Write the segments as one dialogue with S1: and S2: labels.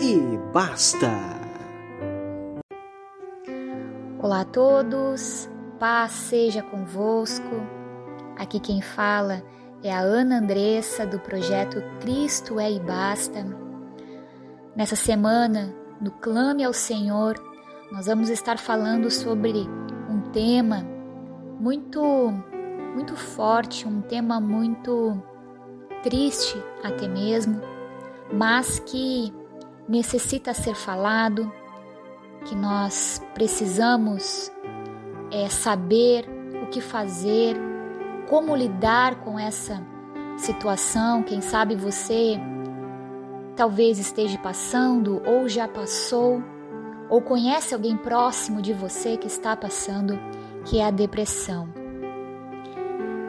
S1: e basta.
S2: Olá a todos, paz seja convosco. Aqui quem fala é a Ana Andressa do projeto Cristo é e basta. Nessa semana, no Clame ao Senhor, nós vamos estar falando sobre um tema muito muito forte, um tema muito triste até mesmo, mas que necessita ser falado, que nós precisamos é, saber o que fazer, como lidar com essa situação. Quem sabe você talvez esteja passando ou já passou, ou conhece alguém próximo de você que está passando, que é a depressão.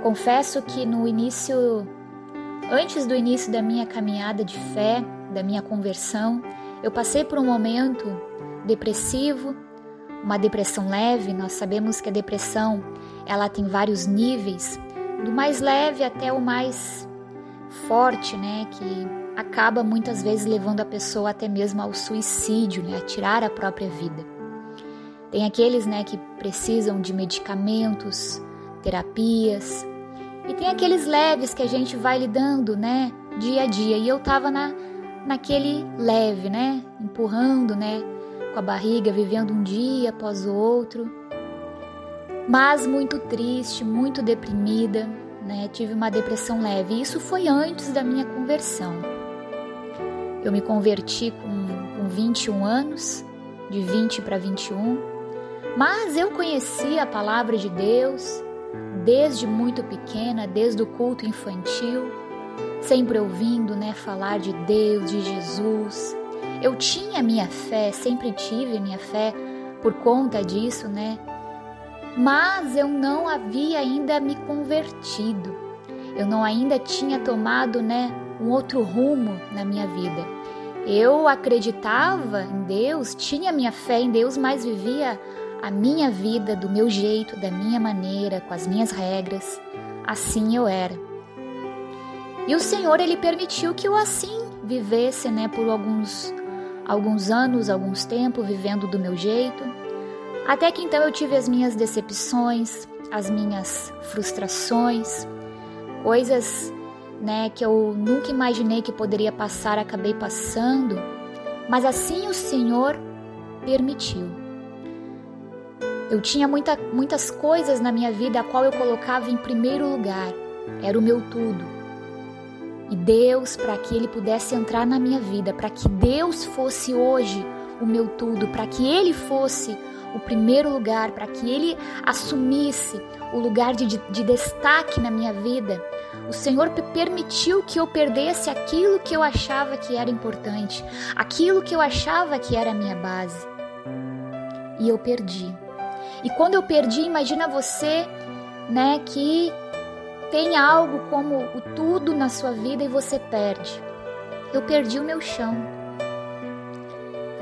S2: Confesso que no início, antes do início da minha caminhada de fé, da minha conversão, eu passei por um momento depressivo, uma depressão leve. Nós sabemos que a depressão ela tem vários níveis, do mais leve até o mais forte, né, que acaba muitas vezes levando a pessoa até mesmo ao suicídio, né, a tirar a própria vida. Tem aqueles, né, que precisam de medicamentos, terapias, e tem aqueles leves que a gente vai lidando, né, dia a dia. E eu tava na naquele leve, né? Empurrando, né? Com a barriga, vivendo um dia após o outro. Mas muito triste, muito deprimida, né? Tive uma depressão leve. Isso foi antes da minha conversão. Eu me converti com, com 21 anos, de 20 para 21. Mas eu conhecia a palavra de Deus desde muito pequena, desde o culto infantil sempre ouvindo, né, falar de Deus, de Jesus. Eu tinha minha fé, sempre tive minha fé por conta disso, né? Mas eu não havia ainda me convertido. Eu não ainda tinha tomado, né, um outro rumo na minha vida. Eu acreditava em Deus, tinha minha fé em Deus, mas vivia a minha vida do meu jeito, da minha maneira, com as minhas regras. Assim eu era. E o Senhor ele permitiu que eu assim vivesse, né, por alguns alguns anos, alguns tempos vivendo do meu jeito, até que então eu tive as minhas decepções, as minhas frustrações, coisas, né, que eu nunca imaginei que poderia passar, acabei passando, mas assim o Senhor permitiu. Eu tinha muita, muitas coisas na minha vida a qual eu colocava em primeiro lugar, era o meu tudo e Deus para que Ele pudesse entrar na minha vida, para que Deus fosse hoje o meu tudo, para que Ele fosse o primeiro lugar, para que Ele assumisse o lugar de, de destaque na minha vida. O Senhor permitiu que eu perdesse aquilo que eu achava que era importante, aquilo que eu achava que era a minha base. E eu perdi. E quando eu perdi, imagina você, né, que tem algo como o tudo na sua vida e você perde. Eu perdi o meu chão.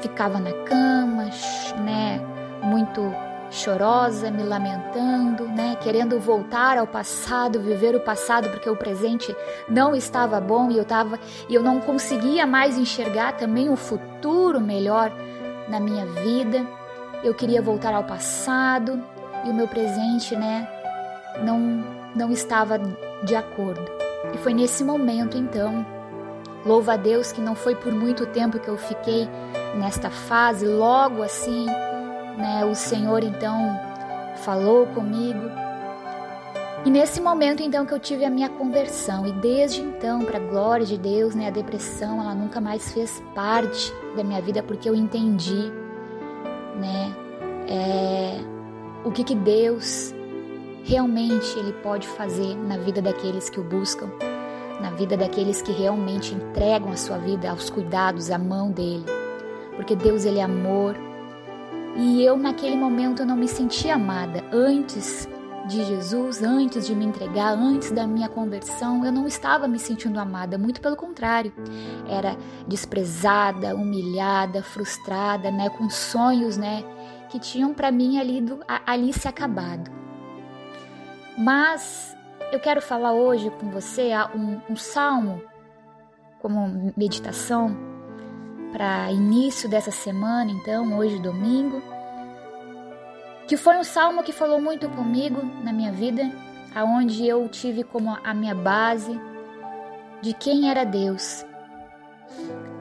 S2: Ficava na cama, né, muito chorosa, me lamentando, né, querendo voltar ao passado, viver o passado porque o presente não estava bom e eu tava e eu não conseguia mais enxergar também o futuro melhor na minha vida. Eu queria voltar ao passado e o meu presente, né, não não estava de acordo. E foi nesse momento então, louva a Deus que não foi por muito tempo que eu fiquei nesta fase, logo assim, né, o Senhor então falou comigo. E nesse momento então que eu tive a minha conversão e desde então, para glória de Deus, né, a depressão, ela nunca mais fez parte da minha vida porque eu entendi, né, é, o que que Deus realmente Ele pode fazer na vida daqueles que o buscam, na vida daqueles que realmente entregam a sua vida aos cuidados, à mão dele. porque Deus ele é amor. E eu naquele momento não me sentia amada. Antes de Jesus, antes de me entregar, antes da minha conversão, eu não estava me sentindo amada, muito pelo contrário. Era desprezada, humilhada, frustrada, né, com sonhos, né, que tinham para mim ali, do, ali se acabado. Mas eu quero falar hoje com você um, um salmo como meditação para início dessa semana, então, hoje domingo, que foi um salmo que falou muito comigo na minha vida, aonde eu tive como a minha base de quem era Deus.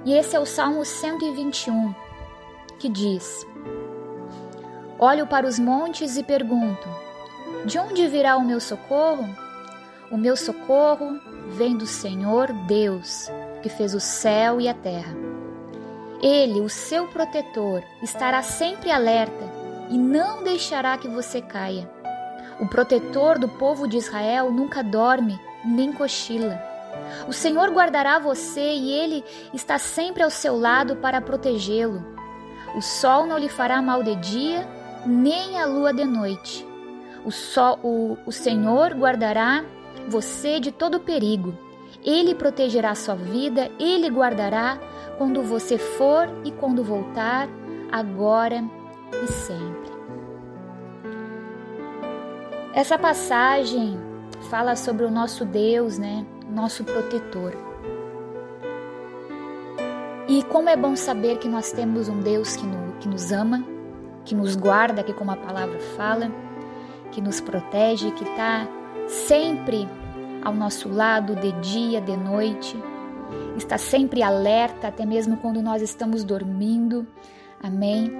S2: E esse é o Salmo 121, que diz: Olho para os montes e pergunto: De onde virá o meu socorro? O meu socorro vem do Senhor Deus, que fez o céu e a terra. Ele, o seu protetor, estará sempre alerta e não deixará que você caia. O protetor do povo de Israel nunca dorme nem cochila. O Senhor guardará você e ele está sempre ao seu lado para protegê-lo. O sol não lhe fará mal de dia, nem a lua de noite. O, sol, o, o Senhor guardará você de todo perigo. Ele protegerá sua vida, ele guardará quando você for e quando voltar, agora e sempre. Essa passagem fala sobre o nosso Deus, né? Nosso protetor. E como é bom saber que nós temos um Deus que, no, que nos ama, que nos guarda, que como a palavra fala, que nos protege, que está sempre ao nosso lado de dia, de noite, está sempre alerta, até mesmo quando nós estamos dormindo. Amém.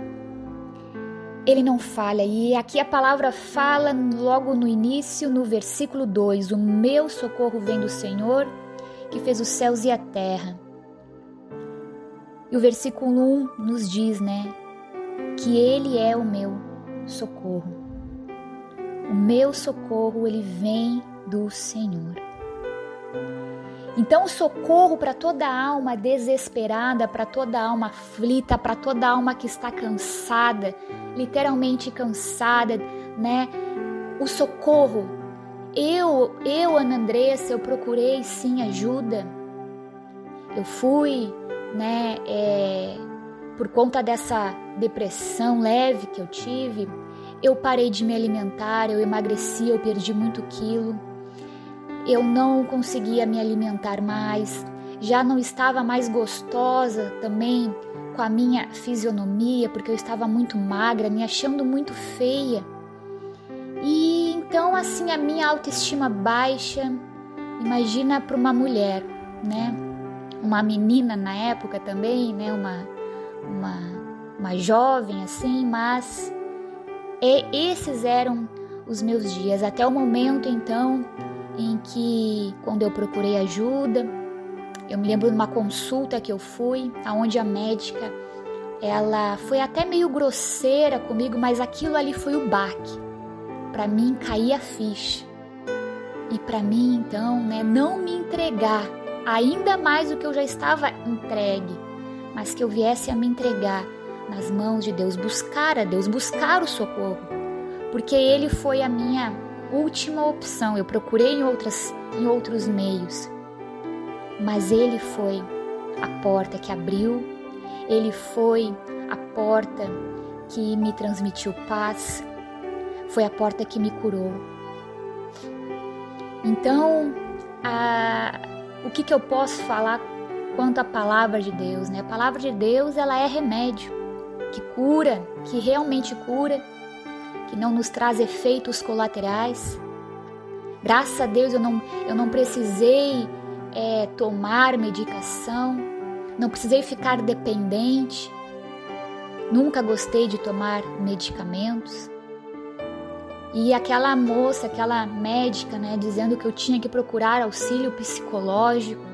S2: Ele não falha, e aqui a palavra fala logo no início, no versículo 2: O meu socorro vem do Senhor, que fez os céus e a terra. E o versículo 1 nos diz, né, que Ele é o meu socorro. O meu socorro, ele vem do Senhor. Então, socorro para toda alma desesperada, para toda alma aflita, para toda alma que está cansada, literalmente cansada, né? O socorro. Eu, eu, Ana Andressa, eu procurei sim ajuda. Eu fui, né, é, por conta dessa depressão leve que eu tive, eu parei de me alimentar, eu emagreci, eu perdi muito quilo. Eu não conseguia me alimentar mais, já não estava mais gostosa também com a minha fisionomia, porque eu estava muito magra, me achando muito feia. E então assim a minha autoestima baixa, imagina para uma mulher, né? Uma menina na época também, né? Uma uma uma jovem assim, mas e esses eram os meus dias, até o momento então em que, quando eu procurei ajuda, eu me lembro de uma consulta que eu fui, aonde a médica ela foi até meio grosseira comigo, mas aquilo ali foi o baque. Para mim cair a ficha. E para mim então, né, não me entregar ainda mais do que eu já estava entregue, mas que eu viesse a me entregar nas mãos de Deus, buscar a Deus, buscar o socorro, porque Ele foi a minha última opção. Eu procurei em, outras, em outros meios, mas Ele foi a porta que abriu, Ele foi a porta que me transmitiu paz, foi a porta que me curou. Então, a, o que, que eu posso falar quanto à palavra de Deus? Né? A palavra de Deus ela é remédio que cura, que realmente cura, que não nos traz efeitos colaterais. Graças a Deus eu não, eu não precisei é, tomar medicação, não precisei ficar dependente, nunca gostei de tomar medicamentos. E aquela moça, aquela médica, né, dizendo que eu tinha que procurar auxílio psicológico.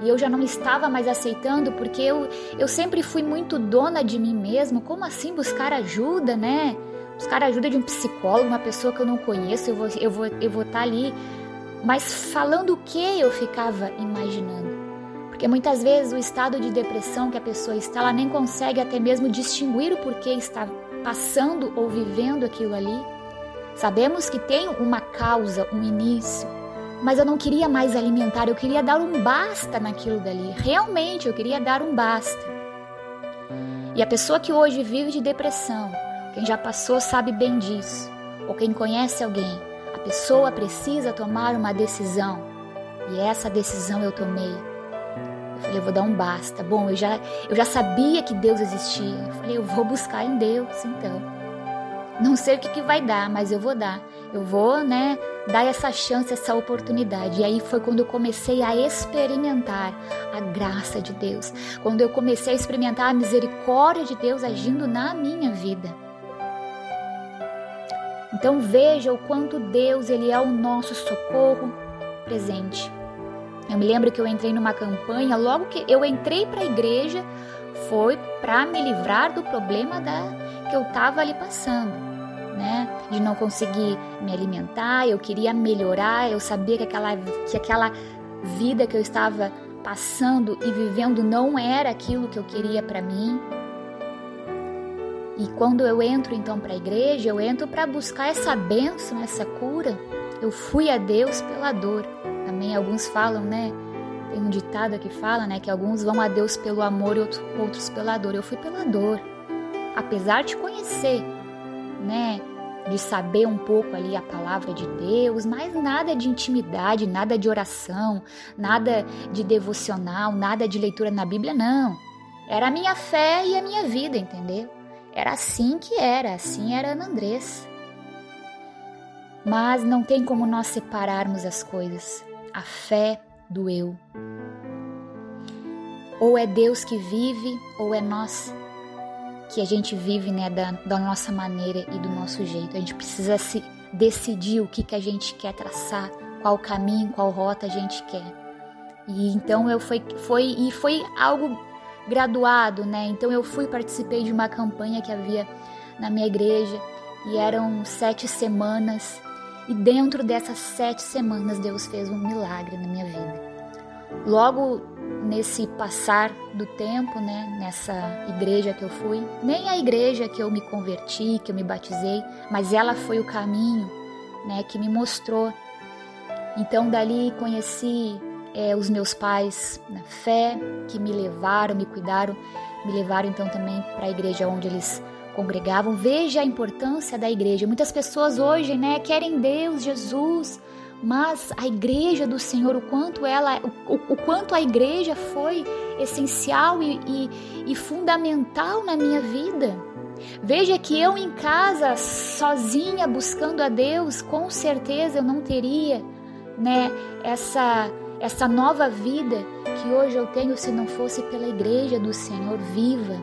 S2: E eu já não estava mais aceitando porque eu, eu sempre fui muito dona de mim mesmo. Como assim buscar ajuda, né? Buscar ajuda de um psicólogo, uma pessoa que eu não conheço, eu vou eu vou eu vou estar tá ali. Mas falando o que eu ficava imaginando? Porque muitas vezes o estado de depressão que a pessoa está, ela nem consegue até mesmo distinguir o porquê está passando ou vivendo aquilo ali. Sabemos que tem uma causa, um início, mas eu não queria mais alimentar, eu queria dar um basta naquilo dali. Realmente, eu queria dar um basta. E a pessoa que hoje vive de depressão, quem já passou sabe bem disso, ou quem conhece alguém, a pessoa precisa tomar uma decisão. E essa decisão eu tomei. Eu falei, eu vou dar um basta. Bom, eu já, eu já sabia que Deus existia. Eu falei, eu vou buscar em Deus, então. Não sei o que, que vai dar, mas eu vou dar. Eu vou, né, dar essa chance, essa oportunidade. E aí foi quando eu comecei a experimentar a graça de Deus. Quando eu comecei a experimentar a misericórdia de Deus agindo na minha vida. Então veja o quanto Deus ele é o nosso socorro presente. Eu me lembro que eu entrei numa campanha, logo que eu entrei para a igreja, foi para me livrar do problema da que eu estava ali passando, né? De não conseguir me alimentar, eu queria melhorar, eu sabia que aquela que aquela vida que eu estava passando e vivendo não era aquilo que eu queria para mim. E quando eu entro então para a igreja, eu entro para buscar essa bênção, essa cura. Eu fui a Deus pela dor. Também alguns falam, né? Tem um ditado que fala, né, que alguns vão a Deus pelo amor e outros pela dor. Eu fui pela dor. Apesar de conhecer, né, de saber um pouco ali a palavra de Deus, mas nada de intimidade, nada de oração, nada de devocional, nada de leitura na Bíblia, não. Era a minha fé e a minha vida, entendeu? Era assim que era, assim era Ana Andrés. Mas não tem como nós separarmos as coisas a fé do eu. Ou é Deus que vive, ou é nós que a gente vive né, da, da nossa maneira e do nosso jeito. A gente precisa se decidir o que, que a gente quer traçar, qual caminho, qual rota a gente quer. E então eu foi, foi e foi algo graduado, né? Então eu fui participei de uma campanha que havia na minha igreja e eram sete semanas e dentro dessas sete semanas, Deus fez um milagre na minha vida. Logo nesse passar do tempo, né, nessa igreja que eu fui, nem a igreja que eu me converti, que eu me batizei, mas ela foi o caminho, né, que me mostrou. Então dali conheci é, os meus pais na fé, que me levaram, me cuidaram, me levaram então também para a igreja onde eles congregavam. Veja a importância da igreja. Muitas pessoas hoje, né, querem Deus, Jesus, mas a igreja do Senhor, o quanto ela, o, o quanto a igreja foi essencial e, e, e fundamental na minha vida. Veja que eu em casa, sozinha, buscando a Deus, com certeza eu não teria, né, essa essa nova vida que hoje eu tenho se não fosse pela igreja do Senhor viva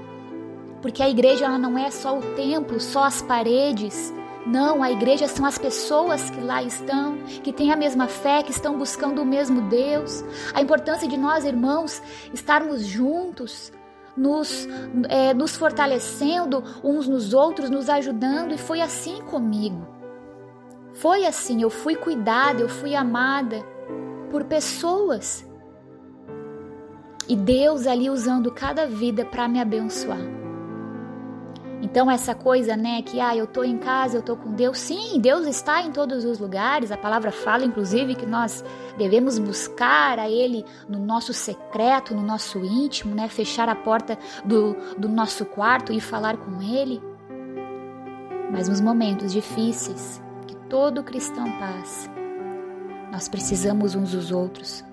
S2: porque a igreja ela não é só o templo, só as paredes. Não, a igreja são as pessoas que lá estão, que têm a mesma fé, que estão buscando o mesmo Deus. A importância de nós, irmãos, estarmos juntos, nos, é, nos fortalecendo uns nos outros, nos ajudando, e foi assim comigo. Foi assim, eu fui cuidada, eu fui amada por pessoas. E Deus ali usando cada vida para me abençoar. Então essa coisa, né, que ah, eu tô em casa, eu tô com Deus. Sim, Deus está em todos os lugares. A palavra fala inclusive que nós devemos buscar a ele no nosso secreto, no nosso íntimo, né, fechar a porta do, do nosso quarto e falar com ele. Mas nos momentos difíceis que todo cristão passa, nós precisamos uns dos outros.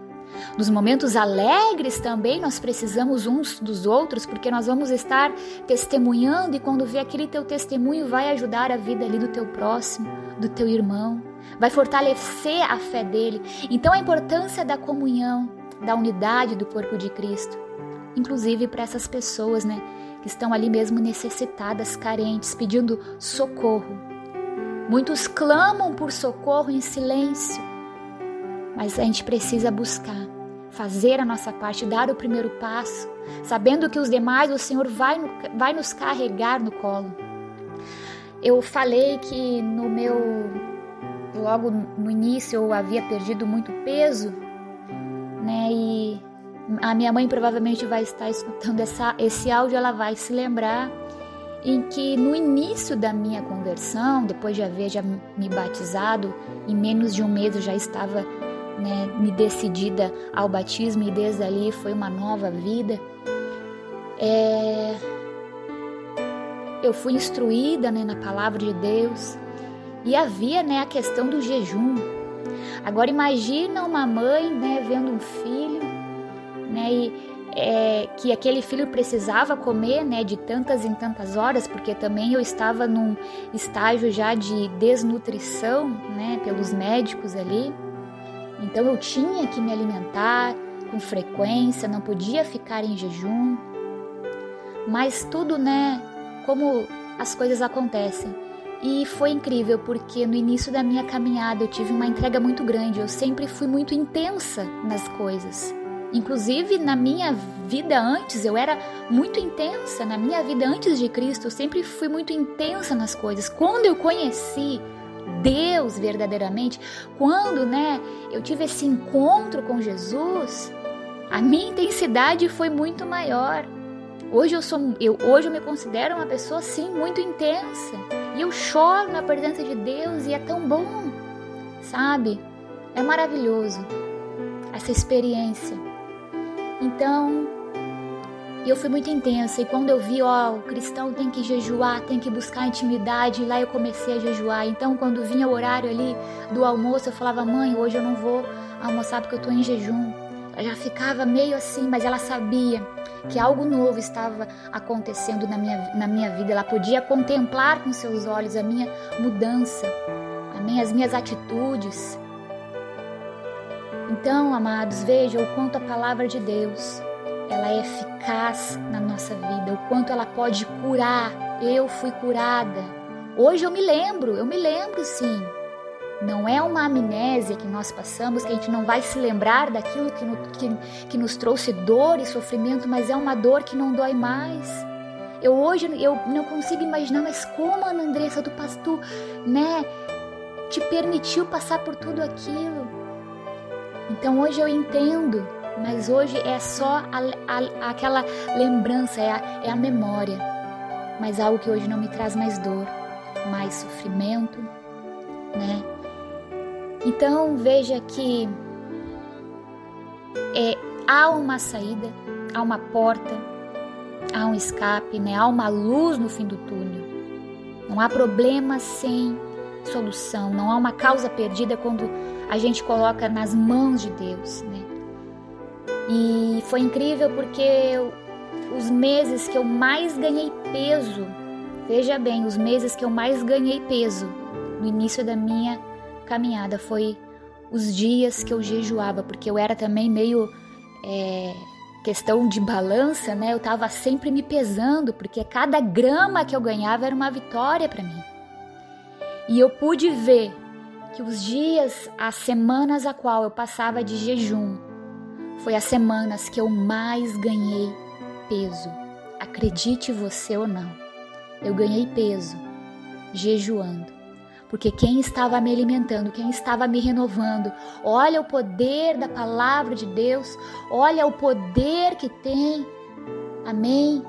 S2: Nos momentos alegres também nós precisamos uns dos outros, porque nós vamos estar testemunhando e quando vê aquele teu testemunho vai ajudar a vida ali do teu próximo, do teu irmão, vai fortalecer a fé dele. Então a importância da comunhão, da unidade do corpo de Cristo, inclusive para essas pessoas, né, que estão ali mesmo necessitadas, carentes, pedindo socorro. Muitos clamam por socorro em silêncio, mas a gente precisa buscar fazer a nossa parte, dar o primeiro passo, sabendo que os demais o Senhor vai, vai nos carregar no colo. Eu falei que no meu logo no início eu havia perdido muito peso, né? E A minha mãe provavelmente vai estar escutando essa, esse áudio, ela vai se lembrar em que no início da minha conversão, depois de haver já me batizado, em menos de um mês eu já estava né, me decidida ao batismo e desde ali foi uma nova vida. É... Eu fui instruída né, na palavra de Deus e havia né, a questão do jejum. Agora imagina uma mãe né, vendo um filho né, e é, que aquele filho precisava comer né, de tantas em tantas horas, porque também eu estava num estágio já de desnutrição né, pelos médicos ali. Então eu tinha que me alimentar com frequência, não podia ficar em jejum. Mas tudo, né, como as coisas acontecem. E foi incrível porque no início da minha caminhada eu tive uma entrega muito grande. Eu sempre fui muito intensa nas coisas. Inclusive na minha vida antes, eu era muito intensa. Na minha vida antes de Cristo, eu sempre fui muito intensa nas coisas. Quando eu conheci Deus verdadeiramente, quando, né, eu tive esse encontro com Jesus, a minha intensidade foi muito maior. Hoje eu sou, eu hoje eu me considero uma pessoa sim muito intensa e eu choro na presença de Deus e é tão bom, sabe? É maravilhoso essa experiência. Então, eu fui muito intensa e quando eu vi, ó, o cristão tem que jejuar, tem que buscar intimidade, lá eu comecei a jejuar. Então, quando vinha o horário ali do almoço, eu falava: "Mãe, hoje eu não vou almoçar porque eu tô em jejum". Ela já ficava meio assim, mas ela sabia que algo novo estava acontecendo na minha, na minha vida. Ela podia contemplar com seus olhos a minha mudança, amém? as minhas atitudes. Então, amados, vejam o quanto a palavra de Deus ela é eficaz na nossa vida, o quanto ela pode curar. Eu fui curada. Hoje eu me lembro, eu me lembro sim. Não é uma amnésia que nós passamos, que a gente não vai se lembrar daquilo que, no, que, que nos trouxe dor e sofrimento, mas é uma dor que não dói mais. Eu hoje eu não consigo imaginar, mas como a Ana Andressa do pastor, né, te permitiu passar por tudo aquilo. Então hoje eu entendo mas hoje é só a, a, aquela lembrança, é a, é a memória. Mas algo que hoje não me traz mais dor, mais sofrimento, né? Então veja que é, há uma saída, há uma porta, há um escape, né? há uma luz no fim do túnel. Não há problema sem solução, não há uma causa perdida quando a gente coloca nas mãos de Deus. Né? E foi incrível porque os meses que eu mais ganhei peso, veja bem, os meses que eu mais ganhei peso no início da minha caminhada foi os dias que eu jejuava, porque eu era também meio é, questão de balança, né? Eu tava sempre me pesando, porque cada grama que eu ganhava era uma vitória para mim. E eu pude ver que os dias, as semanas a qual eu passava de jejum, foi as semanas que eu mais ganhei peso. Acredite você ou não, eu ganhei peso jejuando. Porque quem estava me alimentando, quem estava me renovando, olha o poder da palavra de Deus, olha o poder que tem. Amém?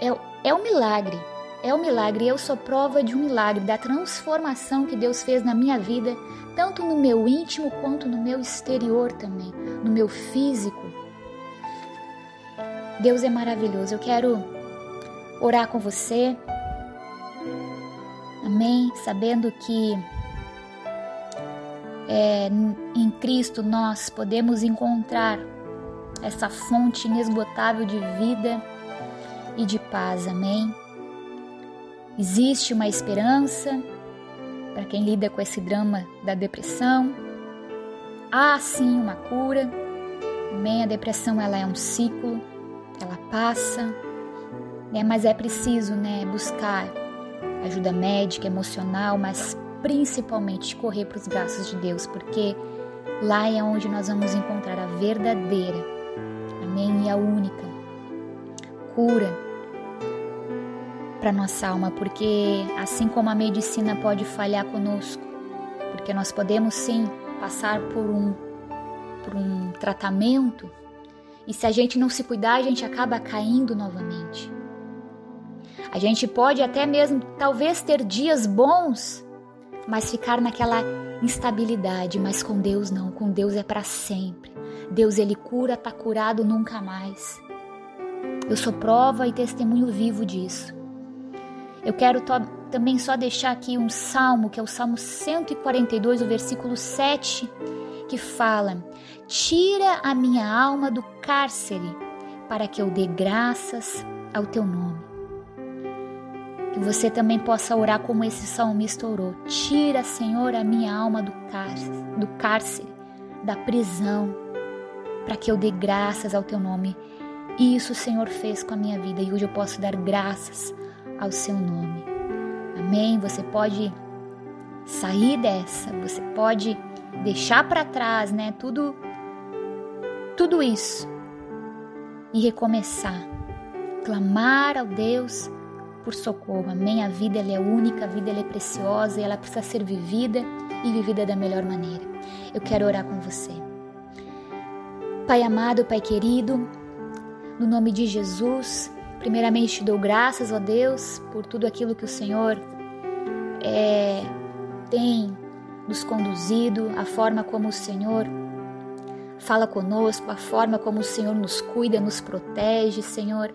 S2: É, é um milagre, é um milagre. Eu sou prova de um milagre, da transformação que Deus fez na minha vida tanto no meu íntimo quanto no meu exterior também, no meu físico. Deus é maravilhoso. Eu quero orar com você. Amém? Sabendo que é, em Cristo nós podemos encontrar essa fonte inesgotável de vida e de paz. Amém? Existe uma esperança para quem lida com esse drama da depressão. Há sim uma cura. Também a depressão ela é um ciclo, ela passa, né? mas é preciso né, buscar ajuda médica, emocional, mas principalmente correr para os braços de Deus, porque lá é onde nós vamos encontrar a verdadeira, amém, e a única cura para nossa alma, porque assim como a medicina pode falhar conosco, porque nós podemos sim passar por um por um tratamento E se a gente não se cuidar, a gente acaba caindo novamente. A gente pode até mesmo, talvez, ter dias bons, mas ficar naquela instabilidade. Mas com Deus não, com Deus é para sempre. Deus ele cura, tá curado nunca mais. Eu sou prova e testemunho vivo disso. Eu quero também só deixar aqui um salmo, que é o Salmo 142, o versículo 7, que fala: Tira a minha alma do cárcere, para que eu dê graças ao teu nome. Que você também possa orar como esse salmista orou. Tira, Senhor, a minha alma do cárcere, do cárcere, da prisão, para que eu dê graças ao teu nome. E isso o Senhor fez com a minha vida e hoje eu posso dar graças ao seu nome. Amém? Você pode sair dessa, você pode deixar para trás, né? Tudo tudo isso e recomeçar. Clamar ao Deus por socorro. Amém? A vida ela é única, a vida ela é preciosa e ela precisa ser vivida e vivida da melhor maneira. Eu quero orar com você. Pai amado, Pai querido, no nome de Jesus, primeiramente te dou graças, ó Deus, por tudo aquilo que o Senhor é, tem nos conduzido, a forma como o Senhor fala conosco, a forma como o Senhor nos cuida, nos protege, Senhor.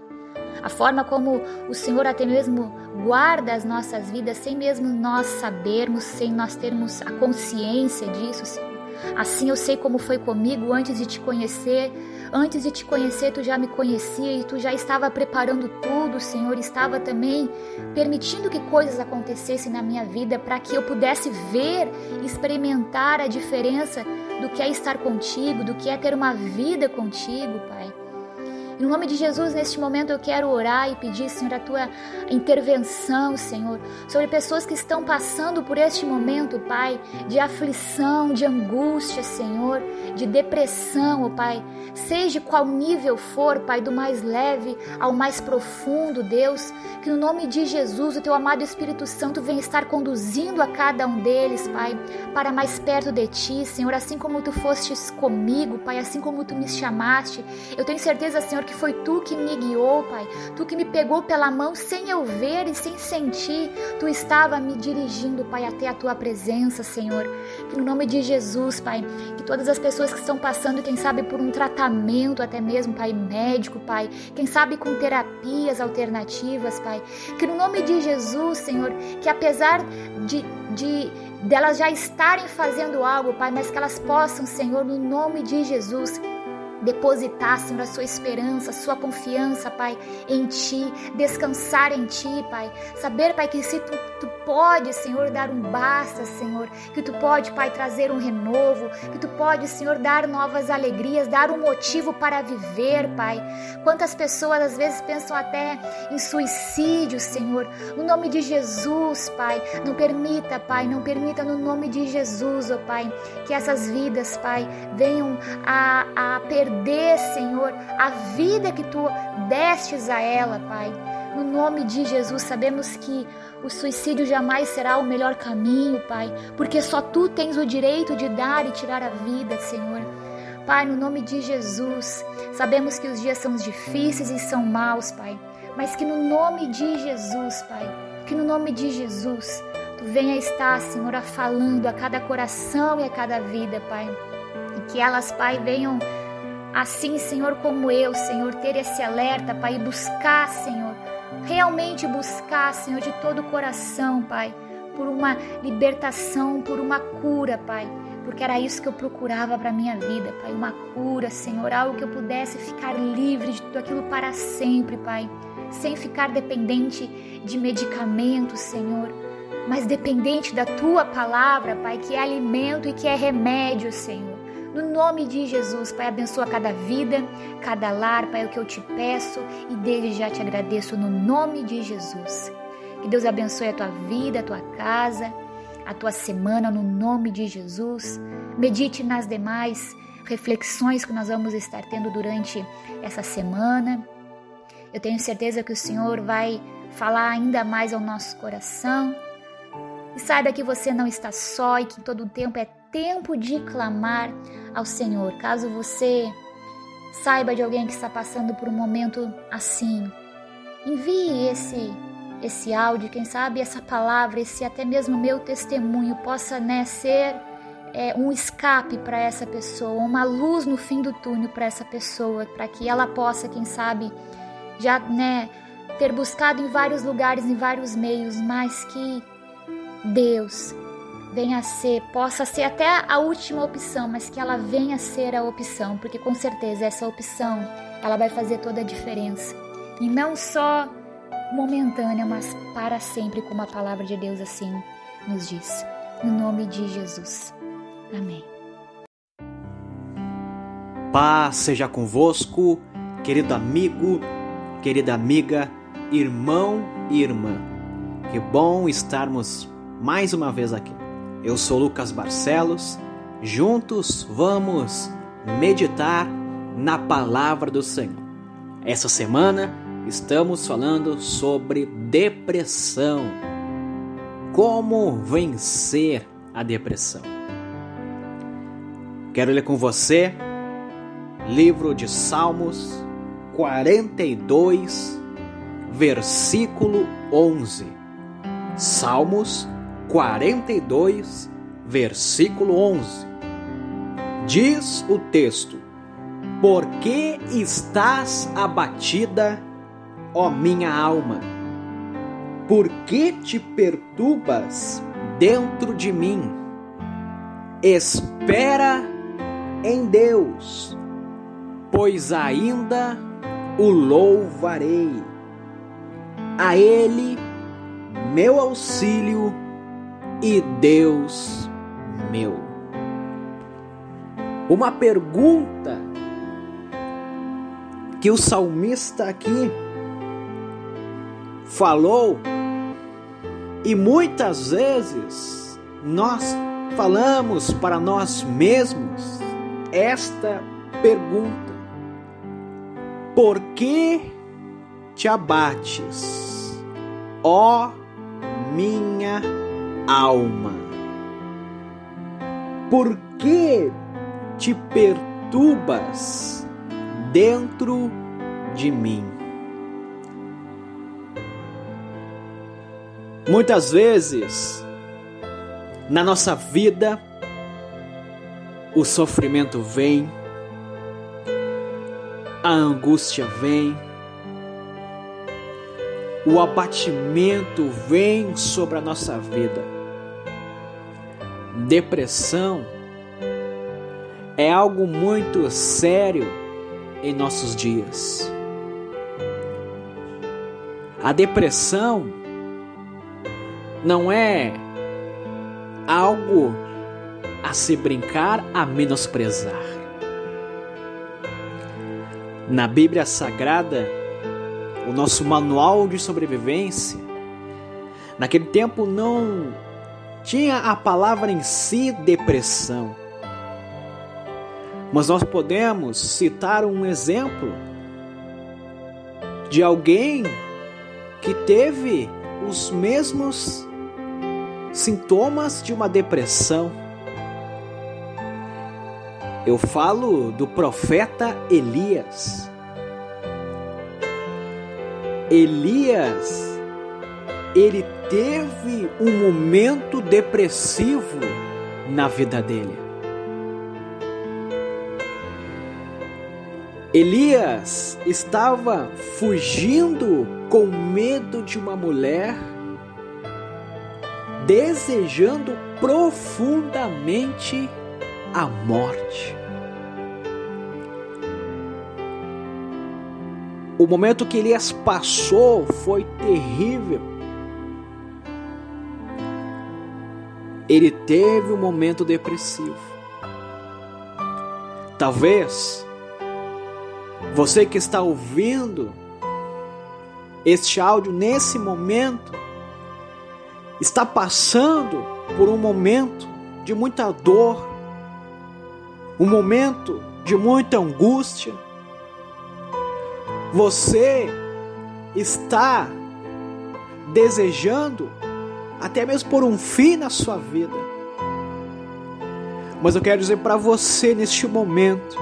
S2: A forma como o Senhor até mesmo guarda as nossas vidas sem mesmo nós sabermos, sem nós termos a consciência disso, Senhor. Assim eu sei como foi comigo antes de te conhecer. Antes de te conhecer, tu já me conhecia e tu já estava preparando tudo, Senhor. Estava também permitindo que coisas acontecessem na minha vida para que eu pudesse ver, experimentar a diferença do que é estar contigo, do que é ter uma vida contigo, Pai. Em nome de Jesus, neste momento eu quero orar e pedir, Senhor, a tua intervenção, Senhor, sobre pessoas que estão passando por este momento, Pai, de aflição, de angústia, Senhor, de depressão, oh Pai. Seja qual nível for, Pai, do mais leve ao mais profundo, Deus, que no nome de Jesus, o teu amado Espírito Santo venha estar conduzindo a cada um deles, Pai, para mais perto de ti, Senhor, assim como tu fostes comigo, Pai, assim como tu me chamaste. Eu tenho certeza, Senhor, que que foi tu que me guiou, Pai. Tu que me pegou pela mão sem eu ver e sem sentir. Tu estava me dirigindo, Pai, até a tua presença, Senhor. Que no nome de Jesus, Pai, que todas as pessoas que estão passando, quem sabe por um tratamento até mesmo, Pai, médico, Pai, quem sabe com terapias alternativas, Pai, que no nome de Jesus, Senhor, que apesar de, de delas já estarem fazendo algo, Pai, mas que elas possam, Senhor, no nome de Jesus, depositar, Senhor, a sua esperança, a sua confiança, Pai, em Ti, descansar em Ti, Pai. Saber, Pai, que se Tu, tu pode, Senhor, dar um basta, Senhor, que Tu pode, Pai, trazer um renovo, que Tu pode, Senhor, dar novas alegrias, dar um motivo para viver, Pai. Quantas pessoas às vezes pensam até em suicídio, Senhor. No nome de Jesus, Pai, não permita, Pai, não permita no nome de Jesus, ó oh, Pai, que essas vidas, Pai, venham a, a perder perder, Senhor, a vida que tu destes a ela, Pai. No nome de Jesus, sabemos que o suicídio jamais será o melhor caminho, Pai, porque só tu tens o direito de dar e tirar a vida, Senhor. Pai, no nome de Jesus, sabemos que os dias são difíceis e são maus, Pai, mas que no nome de Jesus, Pai, que no nome de Jesus, tu venha estar, Senhor, falando a cada coração e a cada vida, Pai. E que elas, Pai, venham Assim, Senhor, como eu, Senhor, ter esse alerta, Pai, e buscar, Senhor, realmente buscar, Senhor, de todo o coração, Pai, por uma libertação, por uma cura, Pai, porque era isso que eu procurava para minha vida, Pai, uma cura, Senhor, algo que eu pudesse ficar livre de tudo aquilo para sempre, Pai, sem ficar dependente de medicamentos, Senhor, mas dependente da tua palavra, Pai, que é alimento e que é remédio, Senhor. No nome de Jesus, Pai, abençoa cada vida, cada lar, Pai, é o que eu te peço e desde já te agradeço no nome de Jesus. Que Deus abençoe a tua vida, a tua casa, a tua semana no nome de Jesus. Medite nas demais reflexões que nós vamos estar tendo durante essa semana. Eu tenho certeza que o Senhor vai falar ainda mais ao nosso coração. E saiba que você não está só e que todo o tempo é tempo de clamar ao Senhor. Caso você saiba de alguém que está passando por um momento assim. Envie esse esse áudio, quem sabe essa palavra, esse até mesmo meu testemunho possa né, ser é, um escape para essa pessoa, uma luz no fim do túnel para essa pessoa, para que ela possa, quem sabe, já né, ter buscado em vários lugares, em vários meios, mas que Deus venha a ser, possa ser até a última opção, mas que ela venha a ser a opção, porque com certeza essa opção ela vai fazer toda a diferença. E não só momentânea, mas para sempre, como a palavra de Deus assim nos diz. No nome de Jesus. Amém.
S1: Paz seja convosco, querido amigo, querida amiga, irmão e irmã. Que bom estarmos mais uma vez aqui. Eu sou Lucas Barcelos. Juntos vamos meditar na palavra do Senhor. Essa semana estamos falando sobre depressão. Como vencer a depressão? Quero ler com você livro de Salmos 42, versículo 11. Salmos 42, versículo 11. Diz o texto: Por que estás abatida, ó minha alma? Por que te perturbas dentro de mim? Espera em Deus, pois ainda o louvarei. A Ele, meu auxílio e Deus meu. Uma pergunta que o salmista aqui falou e muitas vezes nós falamos para nós mesmos esta pergunta: Por que te abates, ó minha alma? Por que te perturbas dentro de mim? Muitas vezes, na nossa vida, o sofrimento vem, a angústia vem, o abatimento vem sobre a nossa vida. Depressão é algo muito sério em nossos dias. A depressão não é algo a se brincar, a menosprezar. Na Bíblia Sagrada, o nosso manual de sobrevivência, naquele tempo não tinha a palavra em si depressão. Mas nós podemos citar um exemplo de alguém que teve os mesmos sintomas de uma depressão. Eu falo do profeta Elias. Elias, ele teve um momento depressivo na vida dele. Elias estava fugindo com medo de uma mulher, desejando profundamente a morte. O momento que Elias passou foi terrível. Ele teve um momento depressivo. Talvez você que está ouvindo este áudio nesse momento está passando por um momento de muita dor, um momento de muita angústia. Você está desejando até mesmo por um fim na sua vida. Mas eu quero dizer para você neste momento,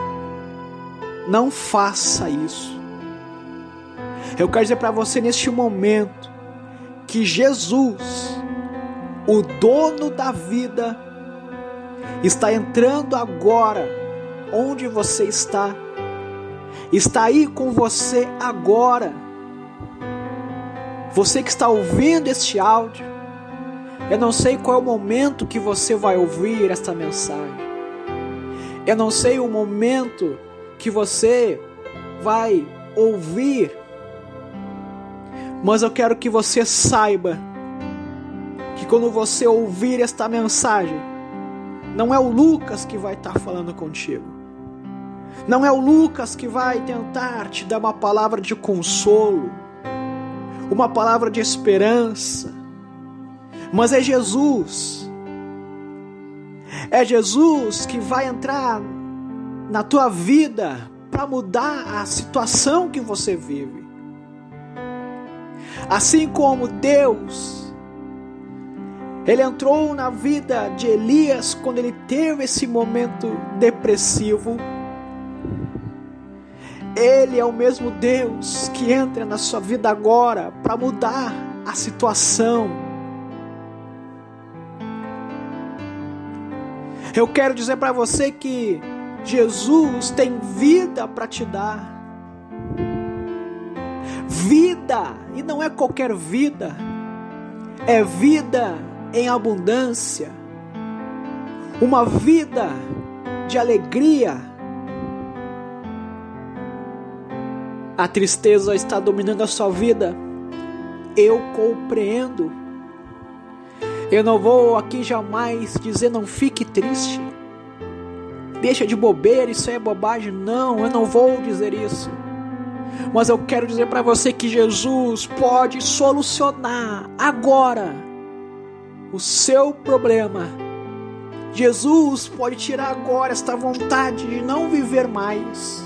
S1: Não faça isso. Eu quero dizer para você neste momento que Jesus, o dono da vida, está entrando agora onde você está. Está aí com você agora. Você que está ouvindo este áudio, eu não sei qual é o momento que você vai ouvir esta mensagem. Eu não sei o momento que você vai ouvir, mas eu quero que você saiba que quando você ouvir esta mensagem, não é o Lucas que vai estar falando contigo. Não é o Lucas que vai tentar te dar uma palavra de consolo, uma palavra de esperança, mas é Jesus é Jesus que vai entrar na tua vida para mudar a situação que você vive. Assim como Deus, Ele entrou na vida de Elias quando ele teve esse momento depressivo. Ele é o mesmo Deus que entra na sua vida agora para mudar a situação Eu quero dizer para você que Jesus tem vida para te dar. Vida, e não é qualquer vida, é vida em abundância, uma vida de alegria. A tristeza está dominando a sua vida, eu compreendo eu não vou aqui jamais dizer não fique triste. Deixa de bobeira, isso é bobagem. Não, eu não vou dizer isso. Mas eu quero dizer para você que Jesus pode solucionar agora o seu problema. Jesus pode tirar agora esta vontade de não viver mais.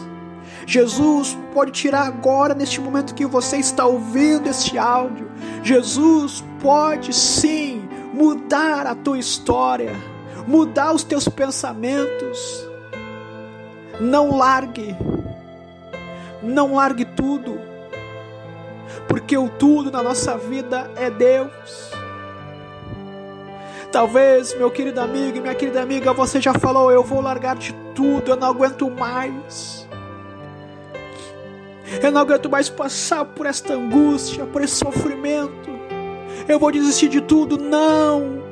S1: Jesus pode tirar agora, neste momento que você está ouvindo este áudio. Jesus pode sim mudar a tua história, mudar os teus pensamentos. Não largue, não largue tudo, porque o tudo na nossa vida é Deus. Talvez, meu querido amigo e minha querida amiga, você já falou: eu vou largar de tudo, eu não aguento mais. Eu não aguento mais passar por esta angústia, por esse sofrimento eu vou desistir de tudo. Não!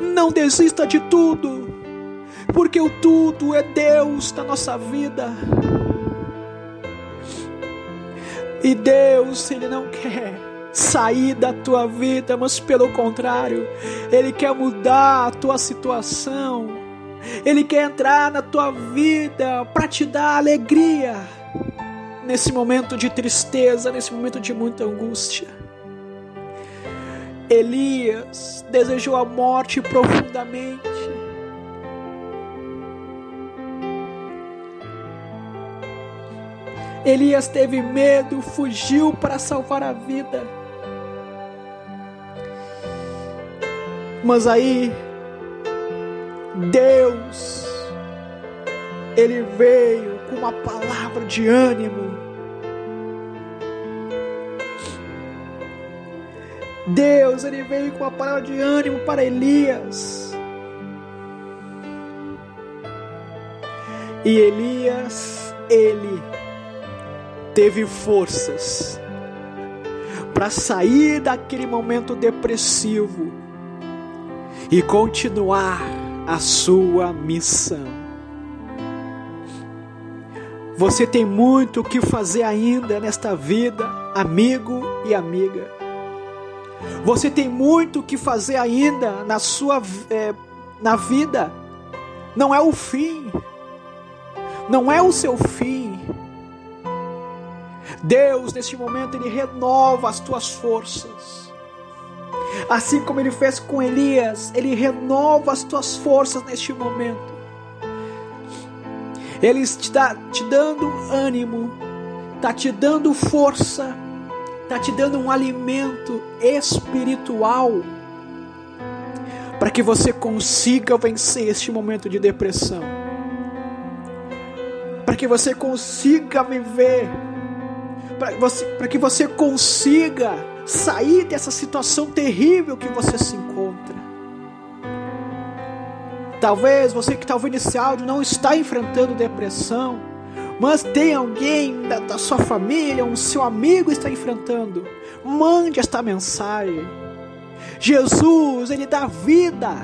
S1: Não desista de tudo, porque o tudo é Deus na nossa vida. E Deus, Ele não quer sair da tua vida, mas pelo contrário, Ele quer mudar a tua situação, Ele quer entrar na tua vida para te dar alegria nesse momento de tristeza, nesse momento de muita angústia. Elias desejou a morte profundamente. Elias teve medo, fugiu para salvar a vida. Mas aí, Deus, Ele veio com uma palavra de ânimo Deus, ele veio com uma palavra de ânimo para Elias. E Elias, ele teve forças para sair daquele momento depressivo e continuar a sua missão. Você tem muito o que fazer ainda nesta vida, amigo e amiga. Você tem muito que fazer ainda na sua é, na vida. Não é o fim. Não é o seu fim. Deus, neste momento, Ele renova as tuas forças. Assim como Ele fez com Elias, Ele renova as tuas forças neste momento. Ele está te dando ânimo, está te dando força está te dando um alimento espiritual para que você consiga vencer este momento de depressão. para que você consiga viver, para que você consiga sair dessa situação terrível que você se encontra. Talvez você que está ouvindo esse áudio não está enfrentando depressão, mas tem alguém da, da sua família, um seu amigo está enfrentando. Mande esta mensagem. Jesus, ele dá vida.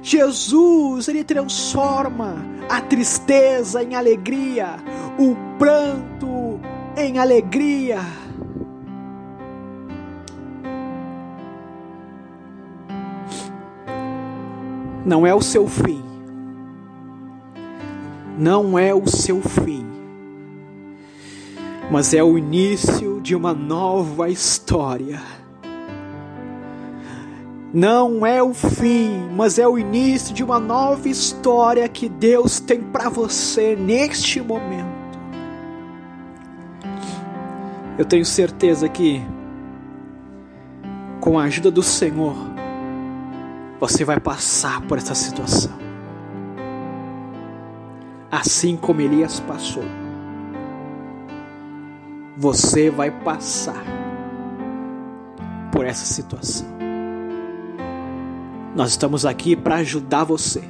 S1: Jesus, ele transforma a tristeza em alegria, o pranto em alegria. Não é o seu fim. Não é o seu fim. Mas é o início de uma nova história. Não é o fim, mas é o início de uma nova história que Deus tem para você neste momento. Eu tenho certeza que, com a ajuda do Senhor, você vai passar por essa situação. Assim como Elias passou, você vai passar por essa situação. Nós estamos aqui para ajudar você.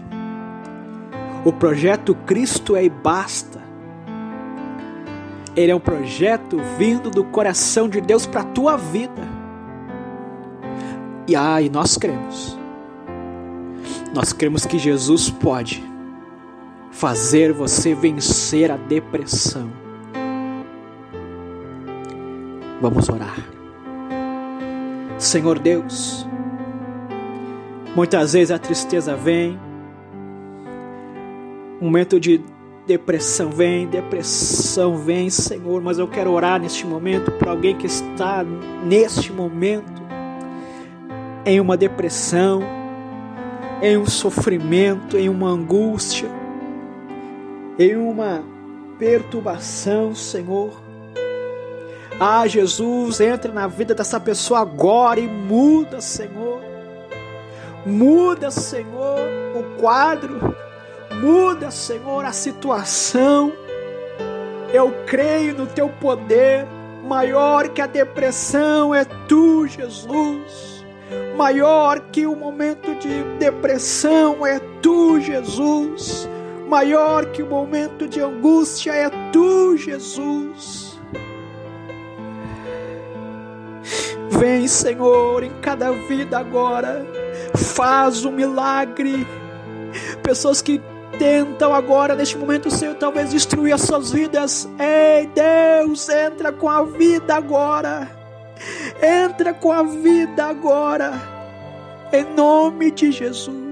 S1: O projeto Cristo é e basta. Ele é um projeto vindo do coração de Deus para a tua vida. E aí, ah, nós cremos nós cremos que Jesus pode fazer você vencer a depressão. Vamos orar. Senhor Deus, muitas vezes a tristeza vem, momento de depressão vem, depressão vem, Senhor, mas eu quero orar neste momento para alguém que está neste momento em uma depressão, em um sofrimento, em uma angústia, em uma perturbação, Senhor. Ah, Jesus, entra na vida dessa pessoa agora e muda, Senhor. Muda, Senhor, o quadro. Muda, Senhor, a situação. Eu creio no teu poder. Maior que a depressão é tu, Jesus. Maior que o momento de depressão é tu, Jesus. Maior que o momento de angústia é tu, Jesus. Vem, Senhor, em cada vida agora. Faz um milagre. Pessoas que tentam agora, neste momento, Senhor, talvez destruir as suas vidas. Ei, Deus, entra com a vida agora. Entra com a vida agora, em nome de Jesus.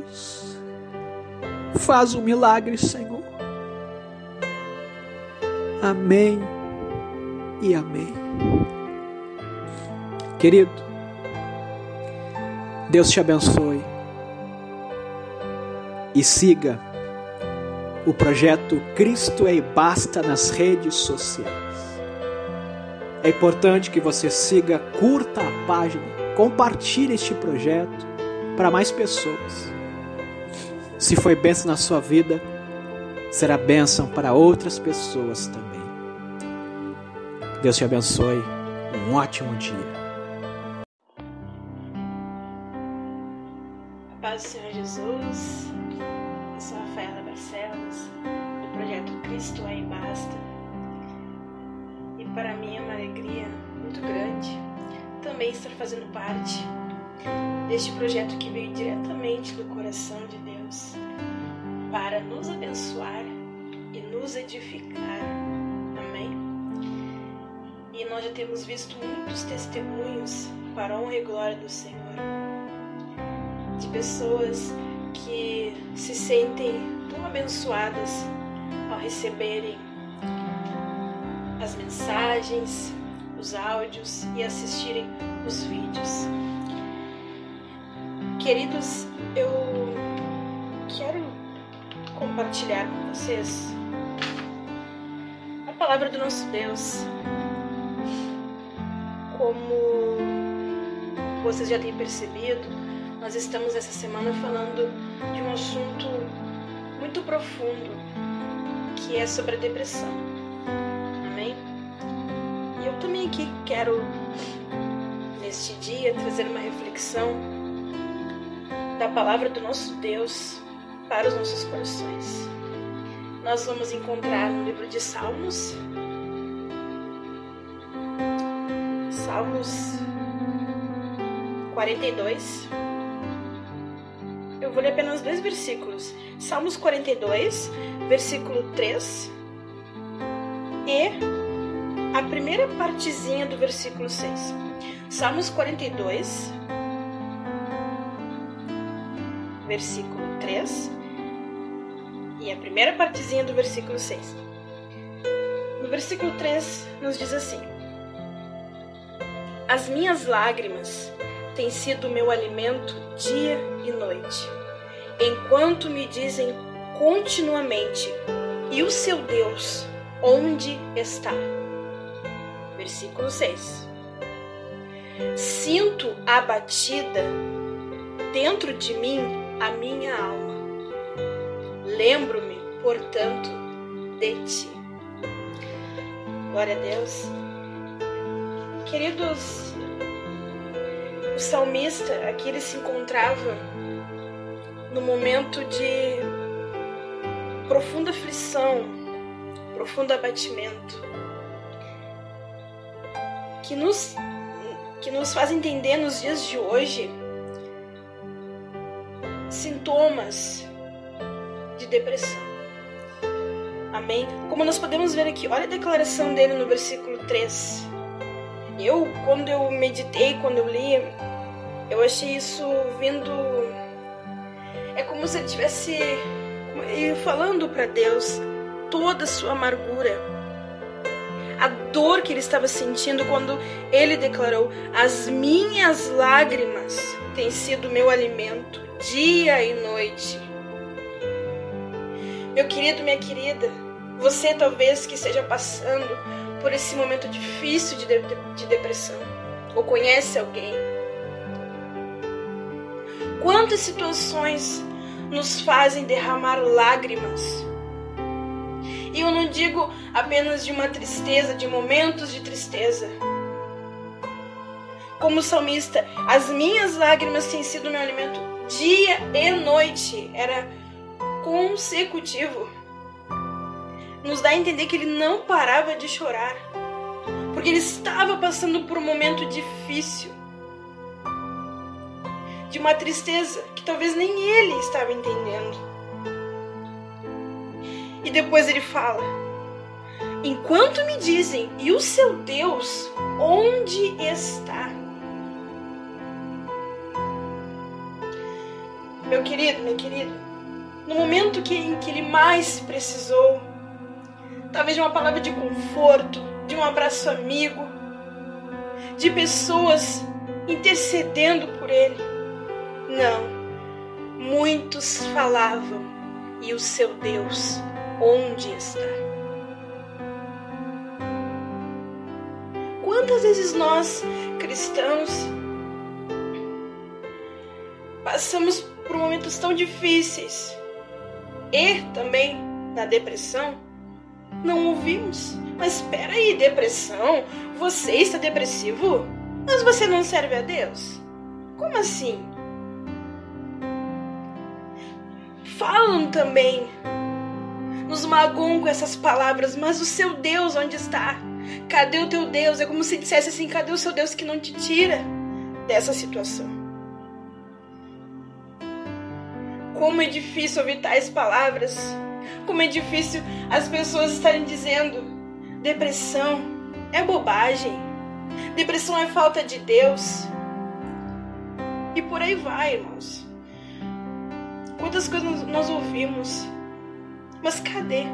S1: Faz um milagre, Senhor. Amém e amém. Querido, Deus te abençoe e siga o projeto Cristo é e Basta nas redes sociais. É importante que você siga, curta a página, compartilhe este projeto para mais pessoas. Se foi bênção na sua vida, será bênção para outras pessoas também. Deus te abençoe. Um ótimo dia.
S3: A paz do Senhor Jesus. Eu sou a Rafaela Barcelos, do projeto Cristo é e Basta para mim é uma alegria muito grande também estar fazendo parte deste projeto que veio diretamente do coração de Deus para nos abençoar e nos edificar. Amém? E nós já temos visto muitos testemunhos para a honra e glória do Senhor de pessoas que se sentem tão abençoadas ao receberem as mensagens, os áudios e assistirem os vídeos. Queridos, eu compartilhar com vocês a palavra do nosso Deus. Como vocês já têm percebido, nós estamos essa semana falando de um assunto muito profundo que é sobre a depressão. Amém? E eu também aqui quero, neste dia, trazer uma reflexão da palavra do nosso Deus para os nossos corações. Nós vamos encontrar no livro de Salmos, Salmos 42. Eu vou ler apenas dois versículos. Salmos 42, versículo 3 e a primeira partezinha do versículo 6. Salmos 42, versículo 3 e a primeira partezinha do versículo 6. No versículo 3 nos diz assim: As minhas lágrimas têm sido meu alimento dia e noite, enquanto me dizem continuamente: E o seu Deus, onde está? Versículo 6. Sinto abatida dentro de mim a minha alma. Lembro-me, portanto, de ti. Glória a Deus. Queridos, o salmista aqui ele se encontrava no momento de profunda aflição, profundo abatimento, que nos, que nos faz entender nos dias de hoje sintomas de depressão. Amém? Como nós podemos ver aqui, olha a declaração dele no versículo 3. Eu, quando eu meditei, quando eu li, eu achei isso vindo. É como se ele estivesse falando para Deus toda a sua amargura, a dor que ele estava sentindo quando ele declarou: As minhas lágrimas têm sido meu alimento, dia e noite. Meu querido, minha querida, você talvez que esteja passando por esse momento difícil de, de, de depressão, ou conhece alguém. Quantas situações nos fazem derramar lágrimas? E eu não digo apenas de uma tristeza, de momentos de tristeza. Como salmista, as minhas lágrimas têm sido meu alimento dia e noite. Era consecutivo. Nos dá a entender que ele não parava de chorar, porque ele estava passando por um momento difícil, de uma tristeza que talvez nem ele estava entendendo. E depois ele fala: Enquanto me dizem, e o seu Deus, onde está? Meu querido, minha querida, no momento que, em que ele mais precisou, talvez de uma palavra de conforto, de um abraço amigo, de pessoas intercedendo por ele. Não, muitos falavam, e o seu Deus, onde está? Quantas vezes nós, cristãos, passamos por momentos tão difíceis e também na depressão, não ouvimos. Mas espera aí, depressão? Você está depressivo? Mas você não serve a Deus? Como assim? Falam também, nos magoam com essas palavras, mas o seu Deus onde está? Cadê o teu Deus? É como se dissesse assim: cadê o seu Deus que não te tira dessa situação? Como é difícil ouvir tais palavras. Como é difícil as pessoas estarem dizendo: depressão é bobagem. Depressão é falta de Deus. E por aí vai, irmãos. Quantas coisas nós ouvimos. Mas cadê?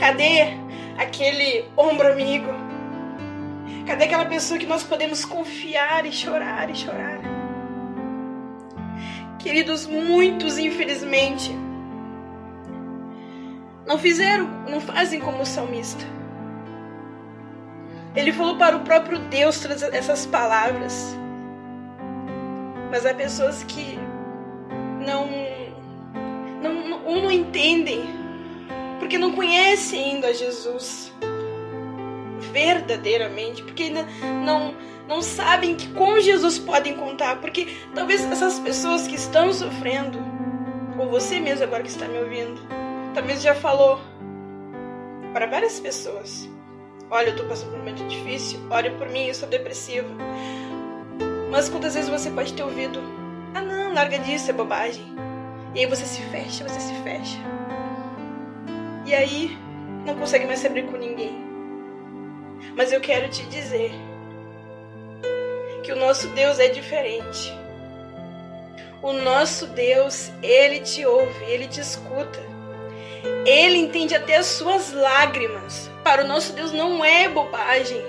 S3: Cadê aquele ombro amigo? Cadê aquela pessoa que nós podemos confiar e chorar e chorar? Queridos, muitos, infelizmente, não fizeram, não fazem como o salmista. Ele falou para o próprio Deus essas palavras. Mas há pessoas que não, não, não, não entendem porque não conhece ainda Jesus verdadeiramente, porque ainda não não sabem que com Jesus podem contar, porque talvez essas pessoas que estão sofrendo, ou você mesmo agora que está me ouvindo, talvez já falou para várias pessoas: Olha, eu estou passando por um momento difícil, olha por mim, eu sou depressiva. Mas quantas vezes você pode ter ouvido: Ah, não, larga disso, é bobagem. E aí você se fecha, você se fecha. E aí não consegue mais se abrir com ninguém. Mas eu quero te dizer que o nosso Deus é diferente. O nosso Deus, ele te ouve, ele te escuta. Ele entende até as suas lágrimas. Para o nosso Deus não é bobagem.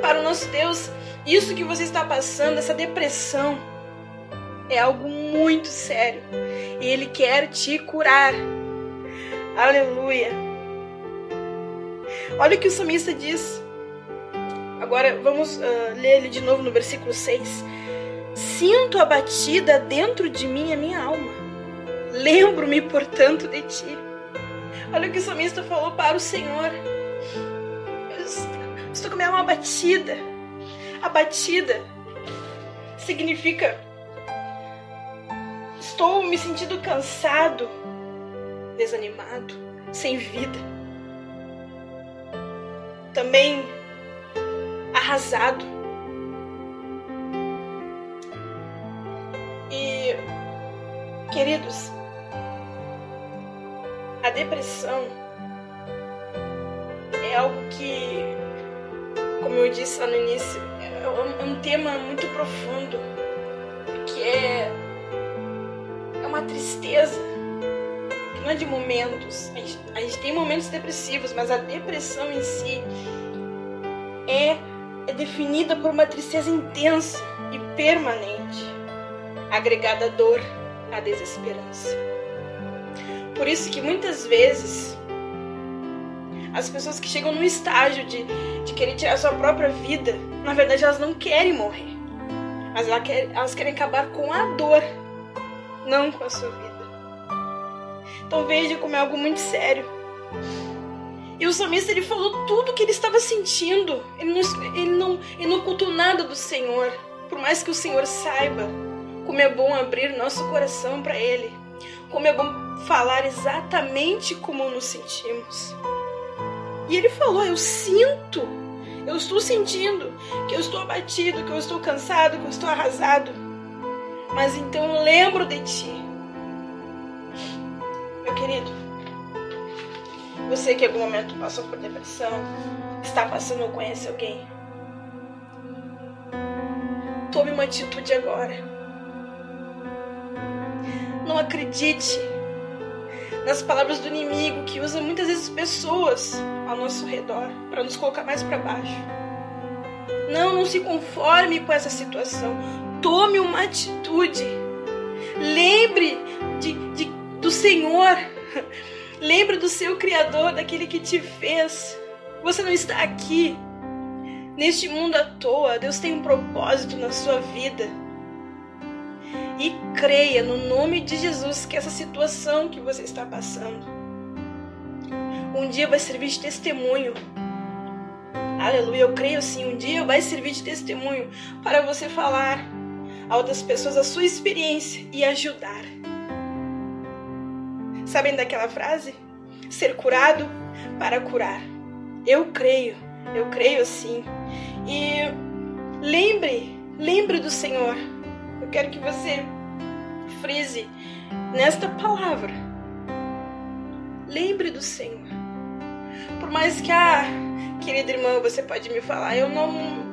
S3: Para o nosso Deus, isso que você está passando, essa depressão, é algo muito sério. E ele quer te curar. Aleluia. Olha o que o salmista diz. Agora vamos uh, ler ele de novo no versículo 6. Sinto abatida dentro de mim a minha alma. Lembro-me, portanto, de ti. Olha o que o salmista falou para o Senhor. Estou com minha alma abatida. Abatida significa estou me sentindo cansado, desanimado, sem vida. Também arrasado. E, queridos, a depressão é algo que, como eu disse lá no início, é um tema muito profundo, que é, é tristeza que não é de momentos. A gente, a gente tem momentos depressivos, mas a depressão em si é é definida por uma tristeza intensa e permanente, agregada à dor, à desesperança. Por isso que muitas vezes as pessoas que chegam no estágio de, de querer tirar sua própria vida, na verdade elas não querem morrer, mas elas querem, elas querem acabar com a dor, não com a sua vida. Então veja como é algo muito sério. E o salmista ele falou tudo o que ele estava sentindo. Ele não, ele, não, ele não ocultou nada do Senhor. Por mais que o Senhor saiba como é bom abrir nosso coração para Ele. Como é bom falar exatamente como nos sentimos. E ele falou: Eu sinto, eu estou sentindo que eu estou abatido, que eu estou cansado, que eu estou arrasado. Mas então lembro de ti. Meu querido, você que em algum momento passou por depressão, está passando ou conhece alguém. Tome uma atitude agora. Não acredite nas palavras do inimigo que usa muitas vezes pessoas ao nosso redor para nos colocar mais para baixo. Não, não se conforme com essa situação. Tome uma atitude. Lembre de, de do Senhor. Lembre do seu Criador, daquele que te fez. Você não está aqui neste mundo à toa. Deus tem um propósito na sua vida. E creia no nome de Jesus que essa situação que você está passando um dia vai servir de testemunho. Aleluia, eu creio sim. Um dia vai servir de testemunho para você falar a outras pessoas a sua experiência e ajudar. Sabem daquela frase? Ser curado para curar. Eu creio, eu creio sim. E lembre, lembre do Senhor. Eu quero que você frise nesta palavra. Lembre do Senhor. Por mais que, ah, querida irmã, você pode me falar, eu não.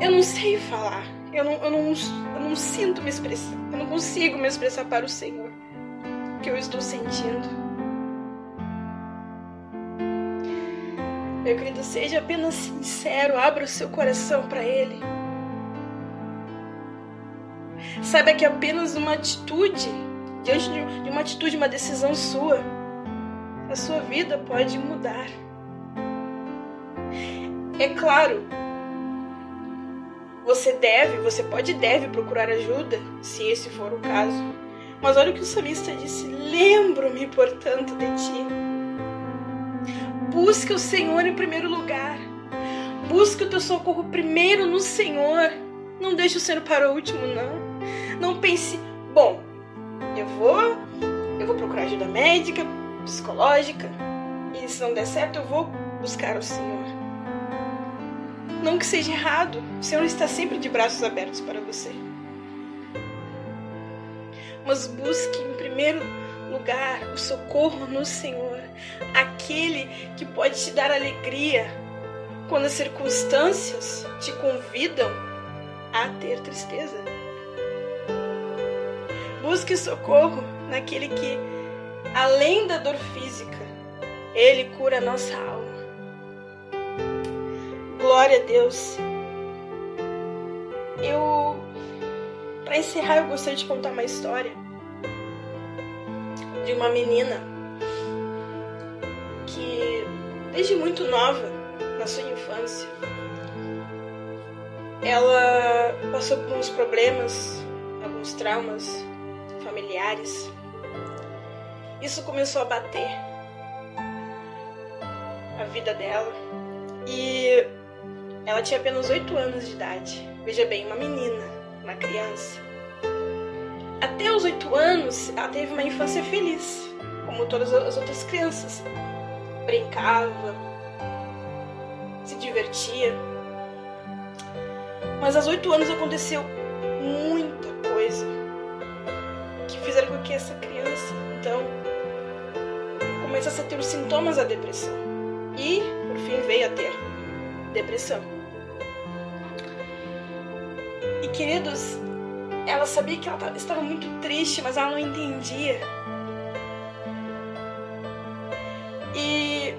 S3: Eu não sei falar. Eu não, eu não, eu não sinto me expressar. Eu não consigo me expressar para o Senhor que eu estou sentindo. Meu querido, seja apenas sincero, abra o seu coração para Ele. Saiba que apenas uma atitude, diante de uma atitude, uma decisão sua, a sua vida pode mudar. É claro, você deve, você pode e deve procurar ajuda, se esse for o caso. Mas olha o que o salmista disse: Lembro-me, portanto, de ti. Busque o Senhor em primeiro lugar. Busque o teu socorro primeiro no Senhor. Não deixe o Senhor para o último, não. Não pense, bom, eu vou, eu vou procurar ajuda médica, psicológica, e se não der certo, eu vou buscar o Senhor. Não que seja errado, o Senhor está sempre de braços abertos para você. Mas busque em primeiro lugar o socorro no Senhor, aquele que pode te dar alegria quando as circunstâncias te convidam a ter tristeza. Busque socorro naquele que, além da dor física, ele cura a nossa alma. Glória a Deus. Eu, para encerrar, eu gostaria de contar uma história de uma menina que, desde muito nova, na sua infância, ela passou por uns problemas, alguns traumas familiares. Isso começou a bater a vida dela e ela tinha apenas 8 anos de idade. Veja bem, uma menina, uma criança. Até os 8 anos, ela teve uma infância feliz, como todas as outras crianças. Brincava, se divertia. Mas aos 8 anos aconteceu muita coisa que fizeram com que essa criança, então, começasse a ter os sintomas da depressão. E, por fim, veio a ter depressão. E, queridos, ela sabia que ela estava muito triste, mas ela não entendia. E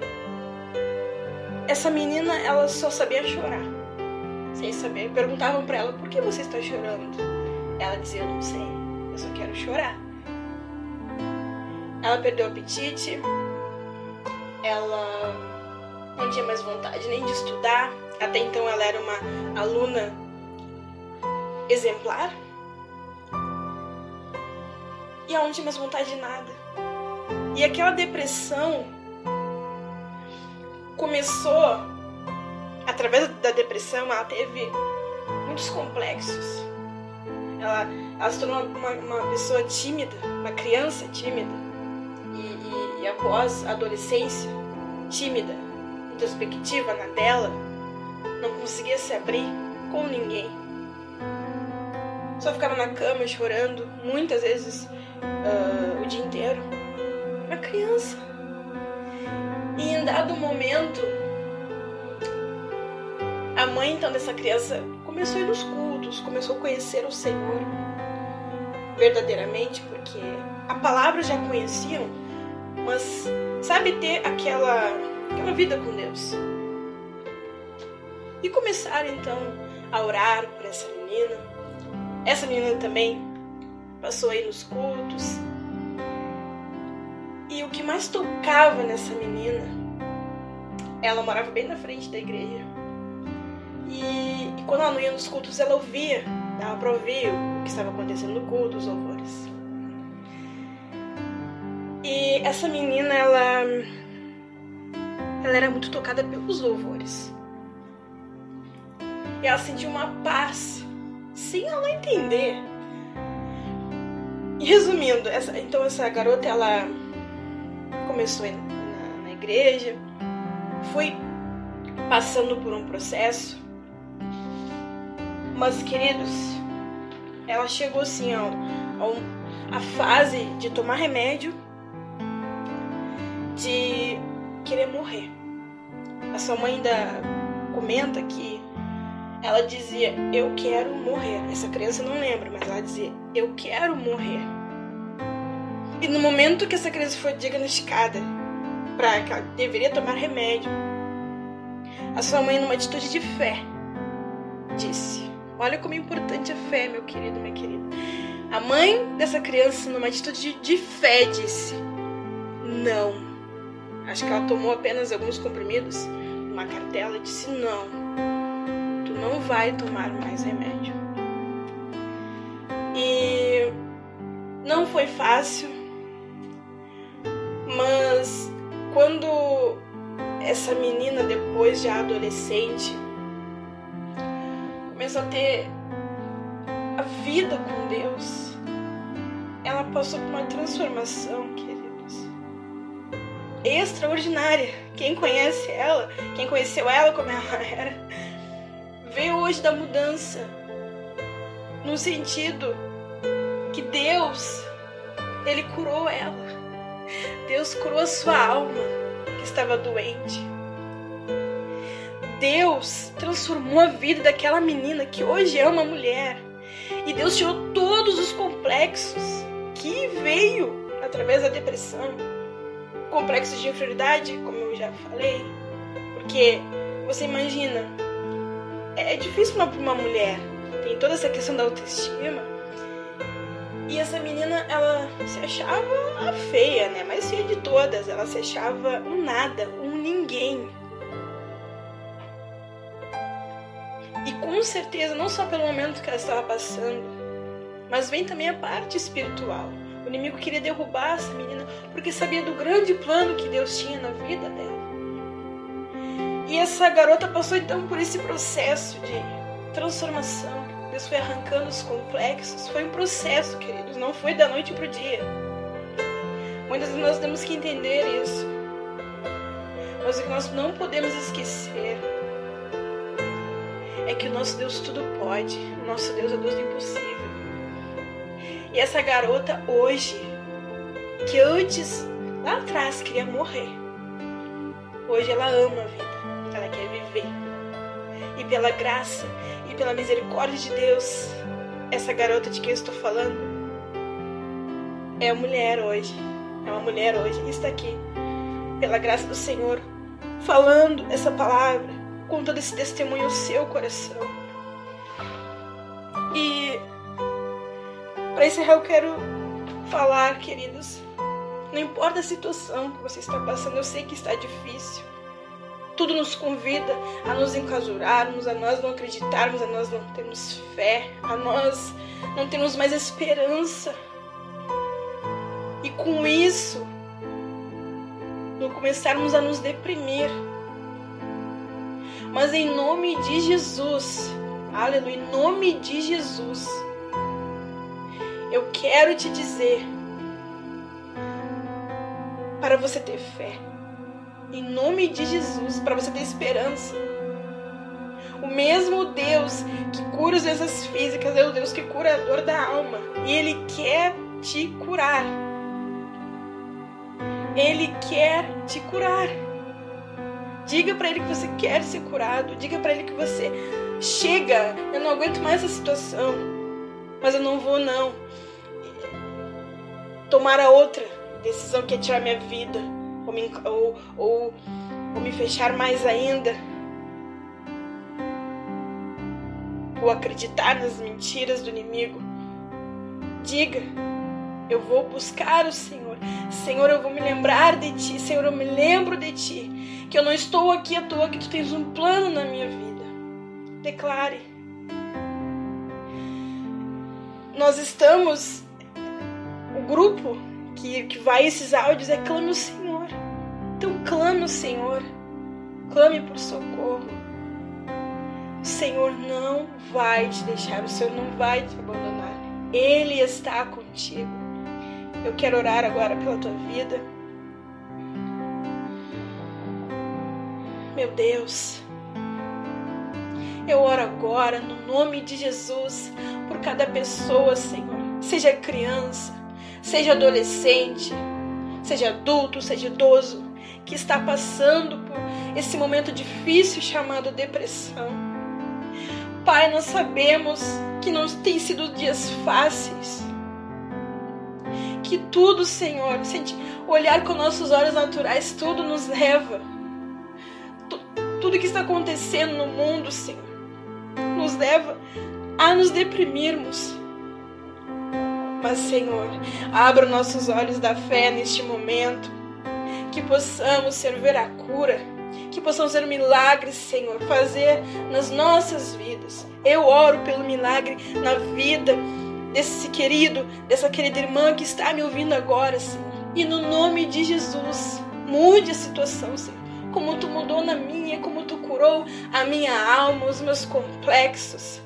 S3: essa menina, ela só sabia chorar. Sem saber. Perguntavam para ela: "Por que você está chorando?" Ela dizia: "Eu não sei. Eu só quero chorar." Ela perdeu o apetite. Ela não tinha mais vontade nem de estudar. Até então ela era uma aluna exemplar. E não tinha mais vontade de nada. E aquela depressão começou, através da depressão, ela teve muitos complexos. Ela, ela se tornou uma, uma pessoa tímida, uma criança tímida. E, e, e após a adolescência, tímida, introspectiva na dela, não conseguia se abrir com ninguém. Só ficava na cama chorando, muitas vezes uh, o dia inteiro. Uma criança. E em dado momento, a mãe então dessa criança começou a ir nos cultos, começou a conhecer o Senhor verdadeiramente, porque a palavra já conheciam, mas sabe ter aquela aquela vida com Deus. E começaram então a orar por essa menina. Essa menina também passou aí nos cultos. E o que mais tocava nessa menina, ela morava bem na frente da igreja. E, e quando ela não ia nos cultos, ela ouvia, dava pra ouvir o que estava acontecendo no culto, os louvores. E essa menina, ela, ela era muito tocada pelos louvores. E ela sentia uma paz, sem ela entender. Resumindo, essa, então essa garota, ela começou na, na igreja, foi passando por um processo, mas queridos, ela chegou assim ó, a, a fase de tomar remédio, de querer morrer. A sua mãe ainda comenta que ela dizia: Eu quero morrer. Essa criança não lembra, mas ela dizia: Eu quero morrer. E no momento que essa criança foi diagnosticada para que ela deveria tomar remédio, a sua mãe, numa atitude de fé, disse: Olha como é importante a fé, meu querido, minha querida. A mãe dessa criança, numa atitude de fé, disse: Não. Acho que ela tomou apenas alguns comprimidos, uma cartela, e disse: Não, não vai tomar mais remédio. E não foi fácil, mas quando essa menina, depois de adolescente, começou a ter a vida com Deus. Ela passou por uma transformação, queridos, extraordinária. Quem conhece ela, quem conheceu ela como ela era, vê hoje da mudança no sentido que Deus, ele curou ela. Deus curou a sua alma que estava doente. Deus transformou a vida daquela menina que hoje é uma mulher. E Deus tirou todos os complexos que veio através da depressão. Complexos de inferioridade, como eu já falei. Porque você imagina, é difícil para uma mulher. Tem toda essa questão da autoestima. E essa menina, ela se achava a feia, né? Mais feia de todas. Ela se achava um nada, um ninguém. E com certeza, não só pelo momento que ela estava passando, mas vem também a parte espiritual. O inimigo queria derrubar essa menina porque sabia do grande plano que Deus tinha na vida dela. E essa garota passou então por esse processo de transformação Deus foi arrancando os complexos. Foi um processo, queridos, não foi da noite para o dia. Muitas vezes nós temos que entender isso. Mas o que nós não podemos esquecer é que o nosso Deus tudo pode. O nosso Deus é Deus do impossível. E essa garota hoje, que antes, lá atrás, queria morrer, hoje ela ama a vida. Ela quer viver. E pela graça e pela misericórdia de Deus, essa garota de quem eu estou falando é uma mulher hoje. É uma mulher hoje e está aqui, pela graça do Senhor, falando essa palavra, com todo esse testemunho no seu coração. E para encerrar, eu quero falar, queridos, não importa a situação que você está passando, eu sei que está difícil. Tudo nos convida a nos enclasurarmos, a nós não acreditarmos, a nós não termos fé, a nós não termos mais esperança. E com isso, não começarmos a nos deprimir. Mas em nome de Jesus, aleluia, em nome de Jesus, eu quero te dizer para você ter fé em nome de Jesus, para você ter esperança. O mesmo Deus que cura as doenças físicas é o Deus que cura a dor da alma. E Ele quer te curar. Ele quer te curar. Diga para Ele que você quer ser curado. Diga para Ele que você chega. Eu não aguento mais essa situação. Mas eu não vou, não. Tomar a outra decisão que é tirar minha vida ou me, ou, ou, ou me fechar mais ainda, ou acreditar nas mentiras do inimigo. Diga, eu vou buscar o Senhor. Senhor, eu vou me lembrar de Ti. Senhor, eu me lembro de Ti. Que eu não estou aqui à toa, que Tu tens um plano na minha vida. Declare. Nós estamos, o grupo que, que vai esses áudios é Clame o Senhor. Então clame o Senhor, clame por socorro. O Senhor não vai te deixar, o Senhor não vai te abandonar. Ele está contigo. Eu quero orar agora pela tua vida. Meu Deus, eu oro agora no nome de Jesus por cada pessoa, Senhor. Seja criança, seja adolescente, seja adulto, seja idoso que está passando por esse momento difícil chamado depressão. Pai, nós sabemos que não tem sido dias fáceis. Que tudo, Senhor, olhar com nossos olhos naturais, tudo nos leva. Tudo que está acontecendo no mundo, Senhor, nos leva a nos deprimirmos. Mas, Senhor, abra nossos olhos da fé neste momento que possamos servir a cura, que possamos ser milagres, Senhor, fazer nas nossas vidas. Eu oro pelo milagre na vida desse querido, dessa querida irmã que está me ouvindo agora, Senhor. E no nome de Jesus, mude a situação, Senhor. como tu mudou na minha, como tu curou a minha alma, os meus complexos.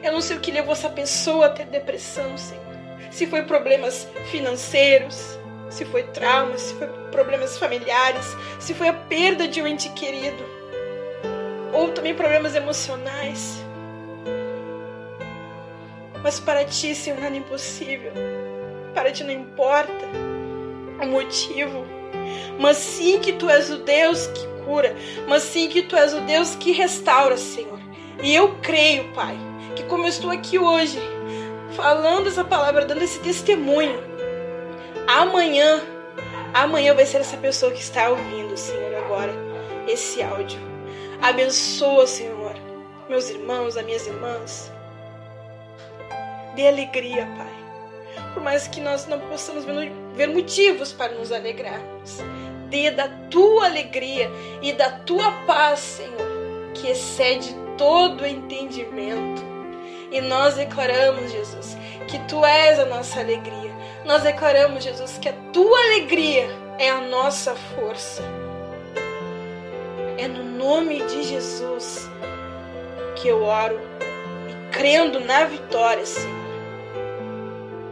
S3: Eu não sei o que levou essa pessoa a ter depressão, Senhor. Se foi problemas financeiros, se foi traumas, se foi problemas familiares, se foi a perda de um ente querido, ou também problemas emocionais. Mas para ti, nada é impossível. Para ti não importa o motivo, mas sim que tu és o Deus que cura, mas sim que tu és o Deus que restaura, Senhor. E eu creio, Pai, que como eu estou aqui hoje, falando essa palavra, dando esse testemunho, amanhã, amanhã vai ser essa pessoa que está ouvindo, Senhor, agora, esse áudio. Abençoa, Senhor, meus irmãos, as minhas irmãs. Dê alegria, Pai. Por mais que nós não possamos ver motivos para nos alegrarmos. Dê da tua alegria e da tua paz, Senhor, que excede todo entendimento. E nós declaramos, Jesus, que tu és a nossa alegria. Nós declaramos, Jesus, que a tua alegria é a nossa força. É no nome de Jesus que eu oro e crendo na vitória, Senhor.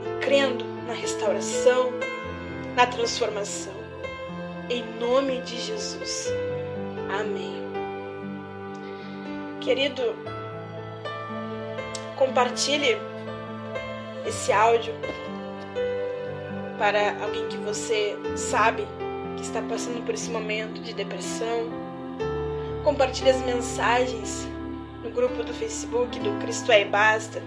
S3: E crendo na restauração, na transformação. Em nome de Jesus. Amém. Querido, compartilhe esse áudio para alguém que você sabe que está passando por esse momento de depressão. Compartilhe as mensagens no grupo do Facebook do Cristo é e Basta,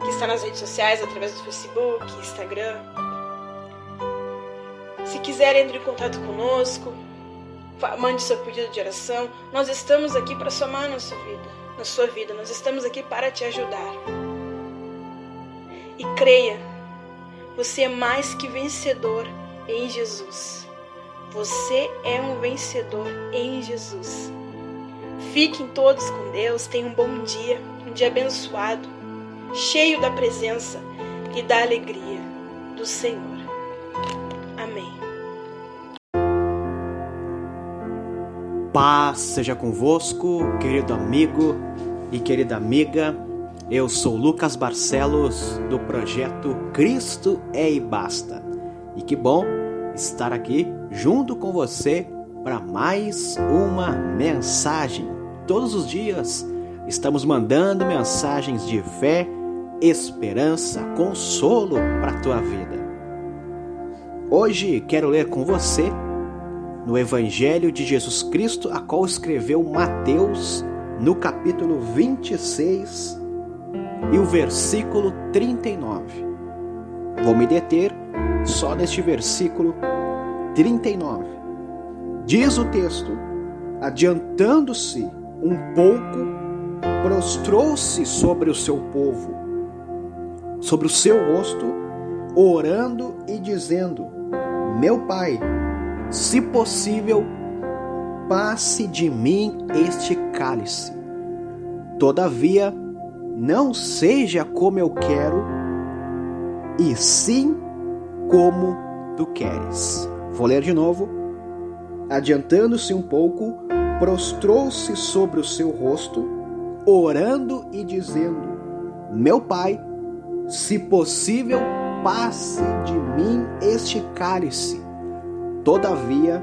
S3: que está nas redes sociais através do Facebook, Instagram. Se quiser, entre em contato conosco, mande seu pedido de oração. Nós estamos aqui para somar na sua vida, na sua vida. Nós estamos aqui para te ajudar. E creia, você é mais que vencedor em Jesus. Você é um vencedor em Jesus. Fiquem todos com Deus, tenham um bom dia, um dia abençoado, cheio da presença e da alegria do Senhor.
S1: Paz seja convosco, querido amigo e querida amiga. Eu sou Lucas Barcelos do projeto Cristo é e Basta. E que bom estar aqui junto com você para mais uma mensagem. Todos os dias estamos mandando mensagens de fé, esperança, consolo para a tua vida. Hoje quero ler com você no Evangelho de Jesus Cristo, a qual escreveu Mateus, no capítulo 26 e o versículo 39. Vou me deter só neste versículo 39. Diz o texto: adiantando-se um pouco, prostrou-se sobre o seu povo, sobre o seu rosto, orando e dizendo: Meu pai, se possível, passe de mim este cálice. Todavia, não seja como eu quero, e sim como tu queres. Vou ler de novo. Adiantando-se um pouco, prostrou-se sobre o seu rosto, orando e dizendo: Meu pai, se possível, passe de mim este cálice. Todavia,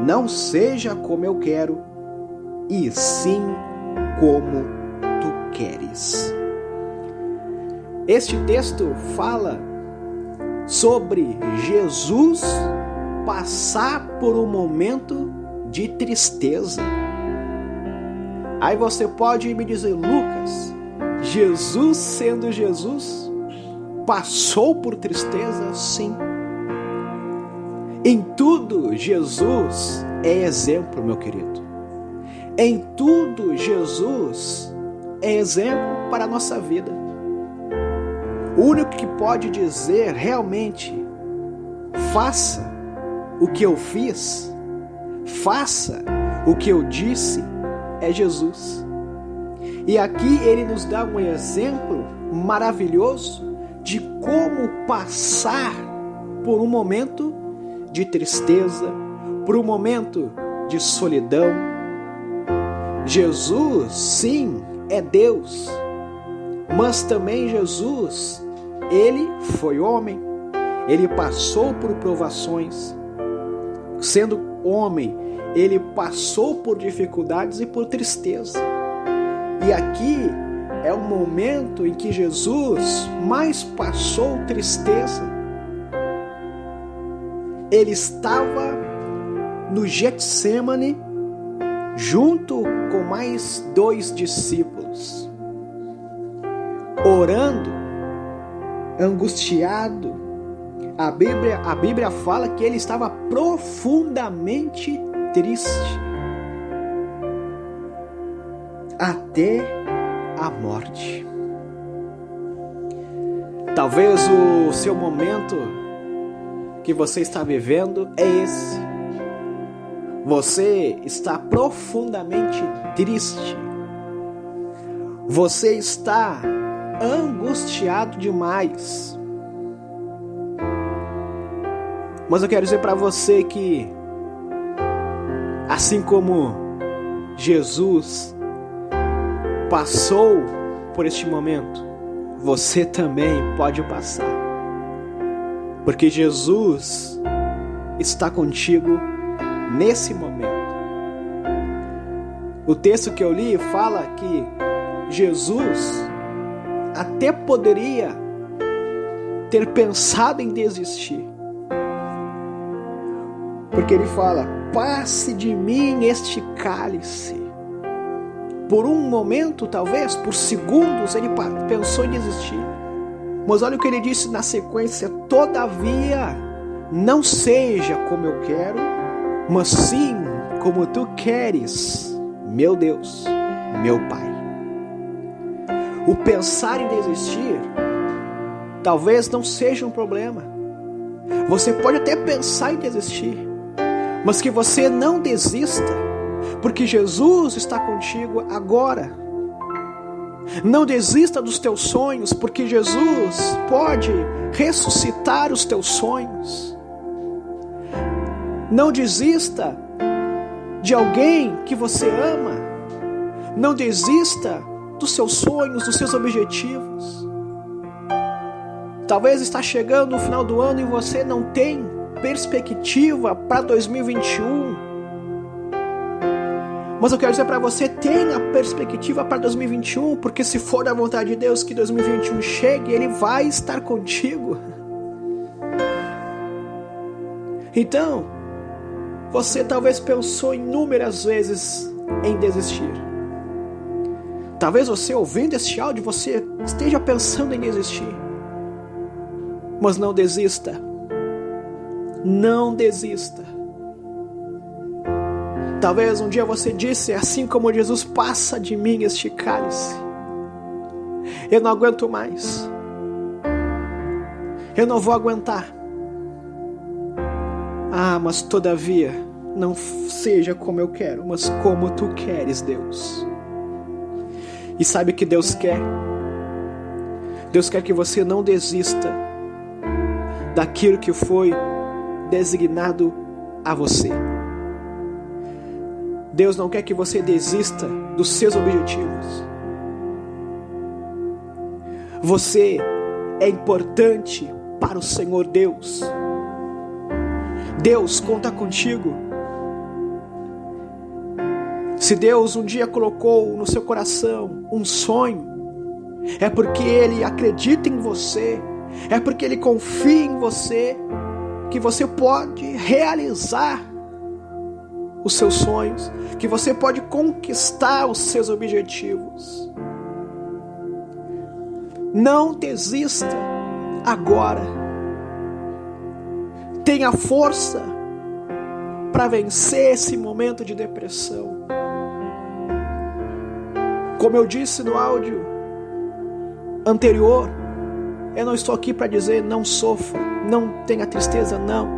S1: não seja como eu quero, e sim como tu queres. Este texto fala sobre Jesus passar por um momento de tristeza. Aí você pode me dizer, Lucas, Jesus sendo Jesus, passou por tristeza? Sim. Em tudo, Jesus é exemplo, meu querido. Em tudo, Jesus é exemplo para a nossa vida. O único que pode dizer realmente, faça o que eu fiz, faça o que eu disse, é Jesus. E aqui ele nos dá um exemplo maravilhoso de como passar por um momento de tristeza, por um momento de solidão. Jesus, sim, é Deus, mas também Jesus, ele foi homem, ele passou por provações. Sendo homem, ele passou por dificuldades e por tristeza. E aqui é o momento em que Jesus mais passou tristeza. Ele estava no Getsemane junto com mais dois discípulos, orando, angustiado. A Bíblia, a Bíblia fala que ele estava profundamente triste até a morte. Talvez o seu momento que você está vivendo é esse. Você está profundamente triste. Você está angustiado demais. Mas eu quero dizer para você que Assim como Jesus passou por este momento, você também pode passar. Porque Jesus está contigo nesse momento. O texto que eu li fala que Jesus até poderia ter pensado em desistir. Porque ele fala: passe de mim este cálice. Por um momento, talvez, por segundos, ele pensou em desistir. Mas olha o que ele disse na sequência: Todavia, não seja como eu quero, mas sim como tu queres, meu Deus, meu Pai. O pensar em desistir talvez não seja um problema. Você pode até pensar em desistir, mas que você não desista, porque Jesus está contigo agora. Não desista dos teus sonhos, porque Jesus pode ressuscitar os teus sonhos. Não desista de alguém que você ama. Não desista dos seus sonhos, dos seus objetivos. Talvez está chegando o final do ano e você não tem perspectiva para 2021. Mas eu quero dizer para você, tenha perspectiva para 2021, porque se for da vontade de Deus que 2021 chegue, Ele vai estar contigo. Então, você talvez pensou inúmeras vezes em desistir. Talvez você ouvindo este áudio, você esteja pensando em desistir. Mas não desista não desista. Talvez um dia você disse, assim como Jesus, passa de mim este cálice. Eu não aguento mais. Eu não vou aguentar. Ah, mas todavia, não seja como eu quero, mas como tu queres, Deus. E sabe o que Deus quer? Deus quer que você não desista daquilo que foi designado a você. Deus não quer que você desista dos seus objetivos. Você é importante para o Senhor Deus. Deus conta contigo. Se Deus um dia colocou no seu coração um sonho, é porque Ele acredita em você, é porque Ele confia em você que você pode realizar os seus sonhos, que você pode conquistar os seus objetivos. Não desista agora. Tenha força para vencer esse momento de depressão. Como eu disse no áudio anterior, eu não estou aqui para dizer não sofra, não tenha tristeza, não.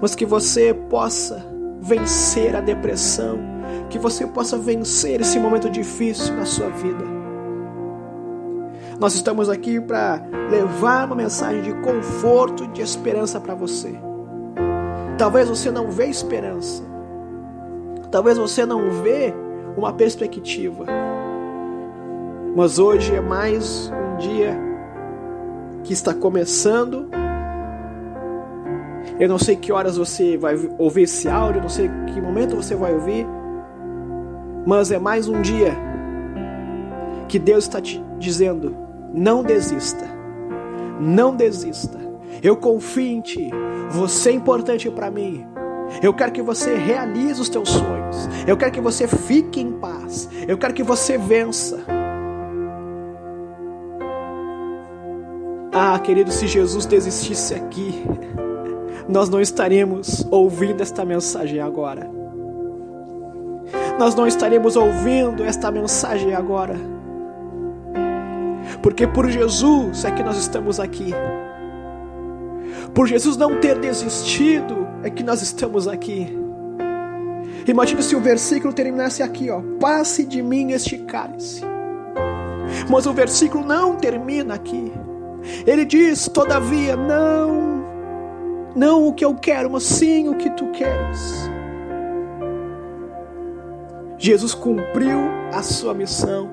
S1: Mas que você possa vencer a depressão, que você possa vencer esse momento difícil na sua vida. Nós estamos aqui para levar uma mensagem de conforto de esperança para você. Talvez você não vê esperança. Talvez você não vê uma perspectiva. Mas hoje é mais um dia que está começando. Eu não sei que horas você vai ouvir esse áudio, não sei que momento você vai ouvir. Mas é mais um dia que Deus está te dizendo: não desista, não desista. Eu confio em ti. Você é importante para mim. Eu quero que você realize os teus sonhos. Eu quero que você fique em paz. Eu quero que você vença. Ah, querido, se Jesus desistisse aqui, nós não estaríamos ouvindo esta mensagem agora. Nós não estaríamos ouvindo esta mensagem agora. Porque por Jesus é que nós estamos aqui. Por Jesus não ter desistido, é que nós estamos aqui. Imagina se o versículo terminasse aqui, ó. Passe de mim este cálice. Mas o versículo não termina aqui. Ele diz, todavia, não, não o que eu quero, mas sim o que tu queres. Jesus cumpriu a sua missão.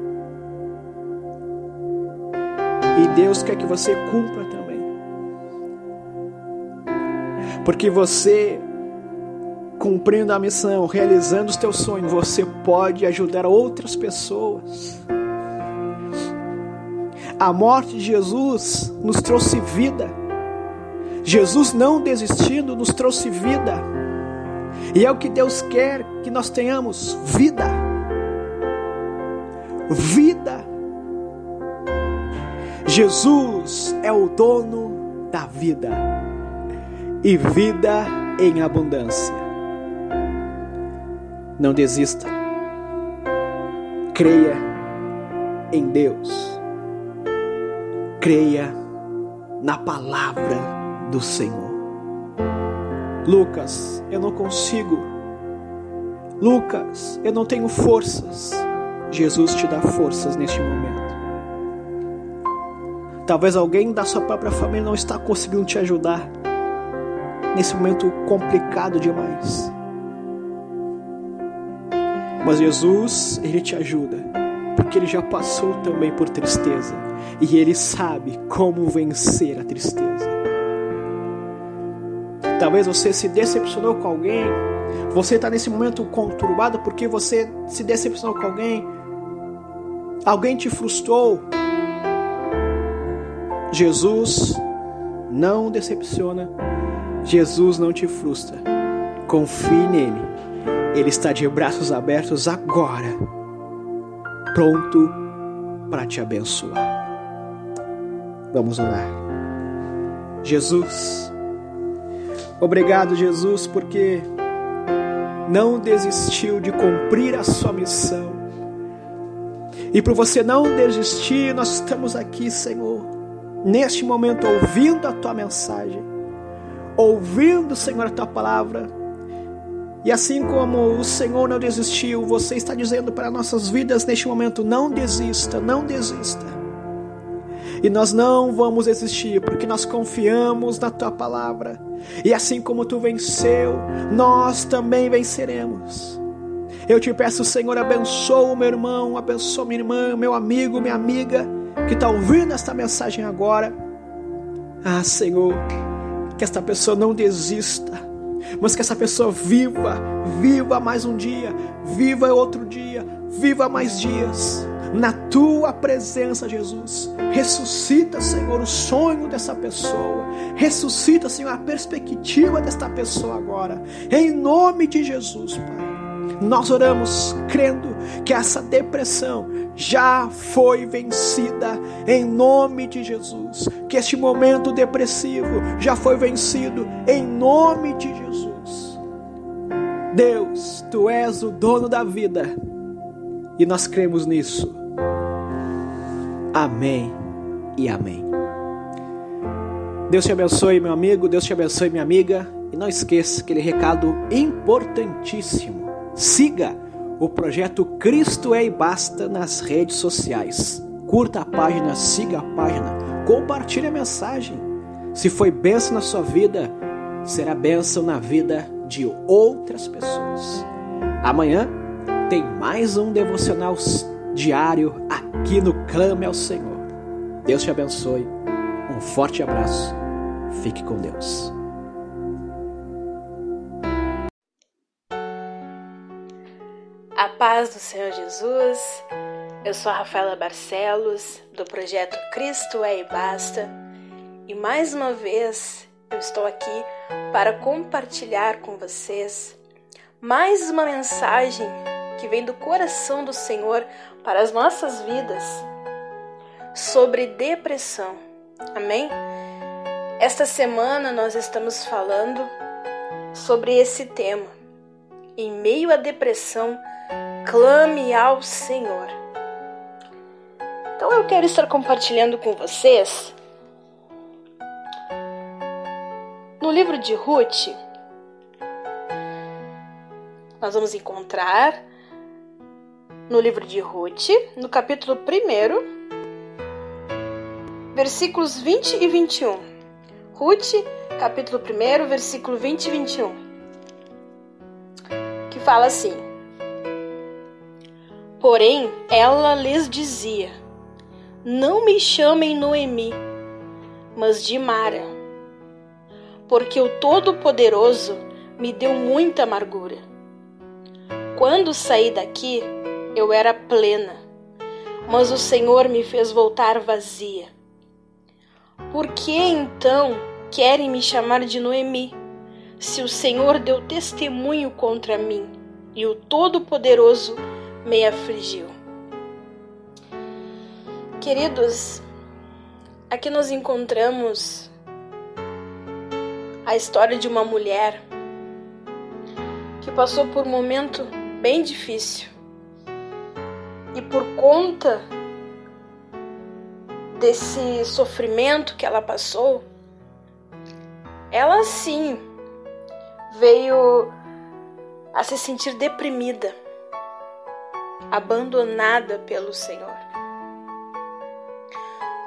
S1: E Deus quer que você cumpra também. Porque você, cumprindo a missão, realizando os teus sonhos, você pode ajudar outras pessoas. A morte de Jesus nos trouxe vida. Jesus não desistindo nos trouxe vida. E é o que Deus quer que nós tenhamos vida. Vida. Jesus é o dono da vida e vida em abundância. Não desista. Creia em Deus. Creia na palavra do Senhor. Lucas, eu não consigo. Lucas, eu não tenho forças. Jesus te dá forças neste momento. Talvez alguém da sua própria família não está conseguindo te ajudar nesse momento complicado demais. Mas Jesus, ele te ajuda, porque ele já passou também por tristeza e ele sabe como vencer a tristeza. Talvez você se decepcionou com alguém, você está nesse momento conturbado porque você se decepcionou com alguém, alguém te frustrou. Jesus não decepciona Jesus não te frustra. Confie nele. Ele está de braços abertos agora, pronto para te abençoar. Vamos orar. Jesus, obrigado, Jesus, porque não desistiu de cumprir a sua missão. E por você não desistir, nós estamos aqui, Senhor, neste momento ouvindo a tua mensagem ouvindo, Senhor, a tua palavra. E assim como o Senhor não desistiu, você está dizendo para nossas vidas neste momento: não desista, não desista. E nós não vamos desistir, porque nós confiamos na tua palavra. E assim como tu venceu, nós também venceremos. Eu te peço, Senhor, abençoa o meu irmão, abençoa minha irmã, meu amigo, minha amiga, que está ouvindo esta mensagem agora. Ah, Senhor, que esta pessoa não desista, mas que essa pessoa viva, viva mais um dia, viva outro dia, viva mais dias. Na tua presença, Jesus, ressuscita, Senhor, o sonho dessa pessoa, ressuscita, Senhor, a perspectiva desta pessoa agora, em nome de Jesus, Pai. Nós oramos crendo que essa depressão já foi vencida em nome de Jesus. Que este momento depressivo já foi vencido em nome de Jesus. Deus, tu és o dono da vida e nós cremos nisso. Amém e amém. Deus te abençoe, meu amigo. Deus te abençoe, minha amiga. E não esqueça aquele recado importantíssimo Siga o projeto Cristo é e Basta nas redes sociais. Curta a página, siga a página, compartilhe a mensagem. Se foi benção na sua vida, será bênção na vida de outras pessoas. Amanhã tem mais um devocional diário aqui no Clame ao Senhor. Deus te abençoe. Um forte abraço. Fique com Deus.
S3: A paz do Senhor Jesus. Eu sou a Rafaela Barcelos, do projeto Cristo é e Basta, e mais uma vez eu estou aqui para compartilhar com vocês mais uma mensagem que vem do coração do Senhor para as nossas vidas sobre depressão. Amém? Esta semana nós estamos falando sobre esse tema. Em meio à depressão, clame ao Senhor. Então eu quero estar compartilhando com vocês no livro de Ruth. Nós vamos encontrar no livro de Ruth, no capítulo 1, versículos 20 e 21. Ruth, capítulo 1, versículo 20 e 21. Que fala assim: Porém, ela lhes dizia: Não me chamem Noemi, mas de Mara, porque o Todo-Poderoso me deu muita amargura. Quando saí daqui, eu era plena, mas o Senhor me fez voltar vazia. Por que então querem me chamar de Noemi, se o Senhor deu testemunho contra mim e o Todo-Poderoso me afligiu? Queridos, aqui nós encontramos a história de uma mulher que passou por um momento bem difícil e por conta desse sofrimento que ela passou, ela sim veio a se sentir deprimida, abandonada pelo Senhor.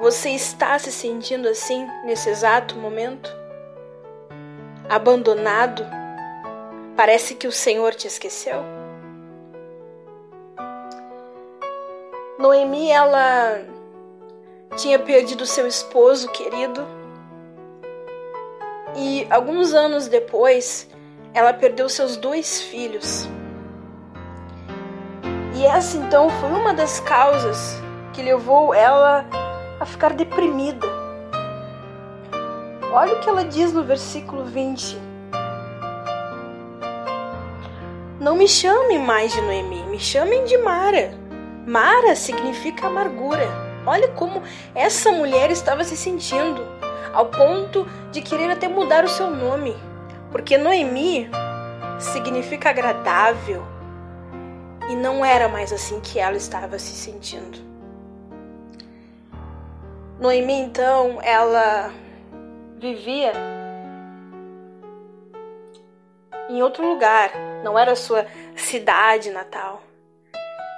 S3: Você está se sentindo assim nesse exato momento? Abandonado? Parece que o Senhor te esqueceu? Noemi, ela tinha perdido seu esposo querido e alguns anos depois ela perdeu seus dois filhos. E essa então foi uma das causas que levou ela a ficar deprimida. Olha o que ela diz no versículo 20. Não me chamem mais de Noemi, me chamem de Mara Mara significa amargura. Olha como essa mulher estava se sentindo, ao ponto de querer até mudar o seu nome, porque Noemi significa agradável e não era mais assim que ela estava se sentindo. Noemi, então, ela vivia em outro lugar, não era sua cidade natal.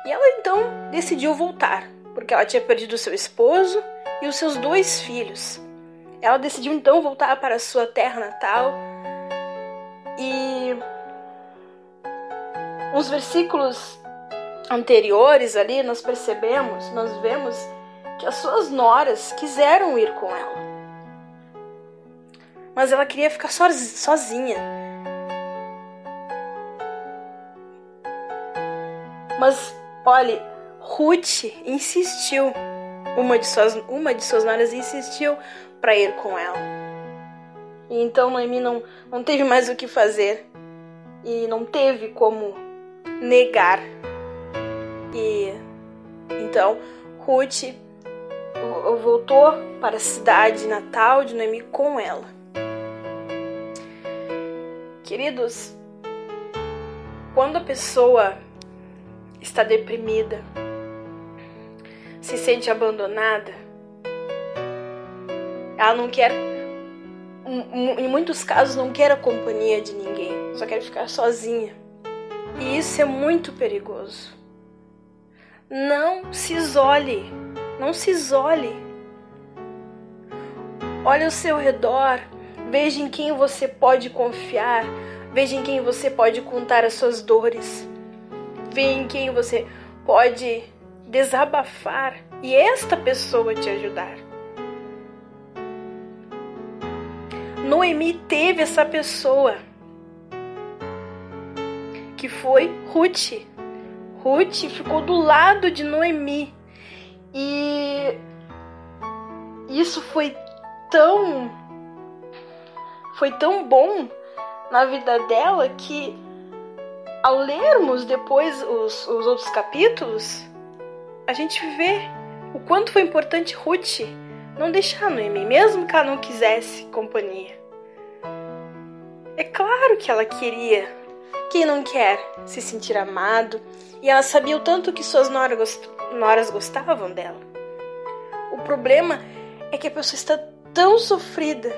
S3: E ela então decidiu voltar, porque ela tinha perdido seu esposo e os seus dois filhos. Ela decidiu então voltar para sua terra natal e uns versículos anteriores ali nós percebemos, nós vemos que as suas noras quiseram ir com ela. Mas ela queria ficar sozinha. Mas Olhe, Ruth insistiu, uma de suas, uma de suas noras insistiu para ir com ela. E então Noemi não, não teve mais o que fazer e não teve como negar. E então Ruth voltou para a cidade natal de Noemi com ela. Queridos, quando a pessoa está deprimida, se sente abandonada, ela não quer, em muitos casos, não quer a companhia de ninguém, só quer ficar sozinha. E isso é muito perigoso. Não se isole, não se isole. Olhe ao seu redor, Veja em quem você pode confiar. Veja em quem você pode contar as suas dores. Veja em quem você pode desabafar e esta pessoa te ajudar. Noemi teve essa pessoa que foi Ruth. Ruth ficou do lado de Noemi e isso foi tão foi tão bom na vida dela que ao lermos depois os, os outros capítulos, a gente vê o quanto foi importante Ruth não deixar Noemi, mesmo que ela não quisesse companhia. É claro que ela queria. Quem não quer se sentir amado? E ela sabia o tanto que suas noras gostavam dela. O problema é que a pessoa está tão sofrida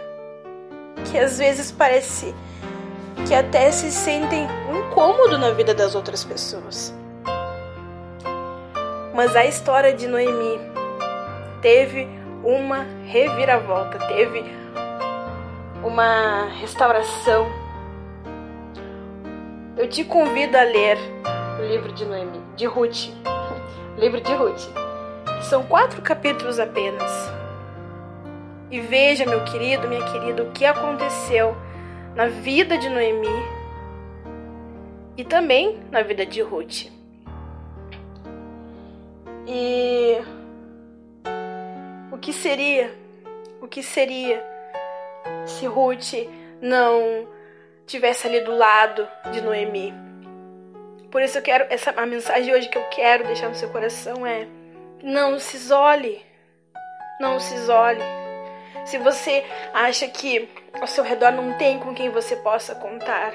S3: que às vezes parece que até se sentem incômodo na vida das outras pessoas. Mas a história de Noemi teve uma reviravolta, teve uma restauração. Eu te convido a ler o livro de Noemi, de Ruth, livro de Ruth. São quatro capítulos apenas. E veja, meu querido, minha querida, o que aconteceu na vida de Noemi e também na vida de Ruth. E o que seria? O que seria se Ruth não tivesse ali do lado de Noemi? Por isso eu quero essa a mensagem de hoje que eu quero deixar no seu coração é: não se isole. Não se isole. Se você acha que ao seu redor não tem com quem você possa contar,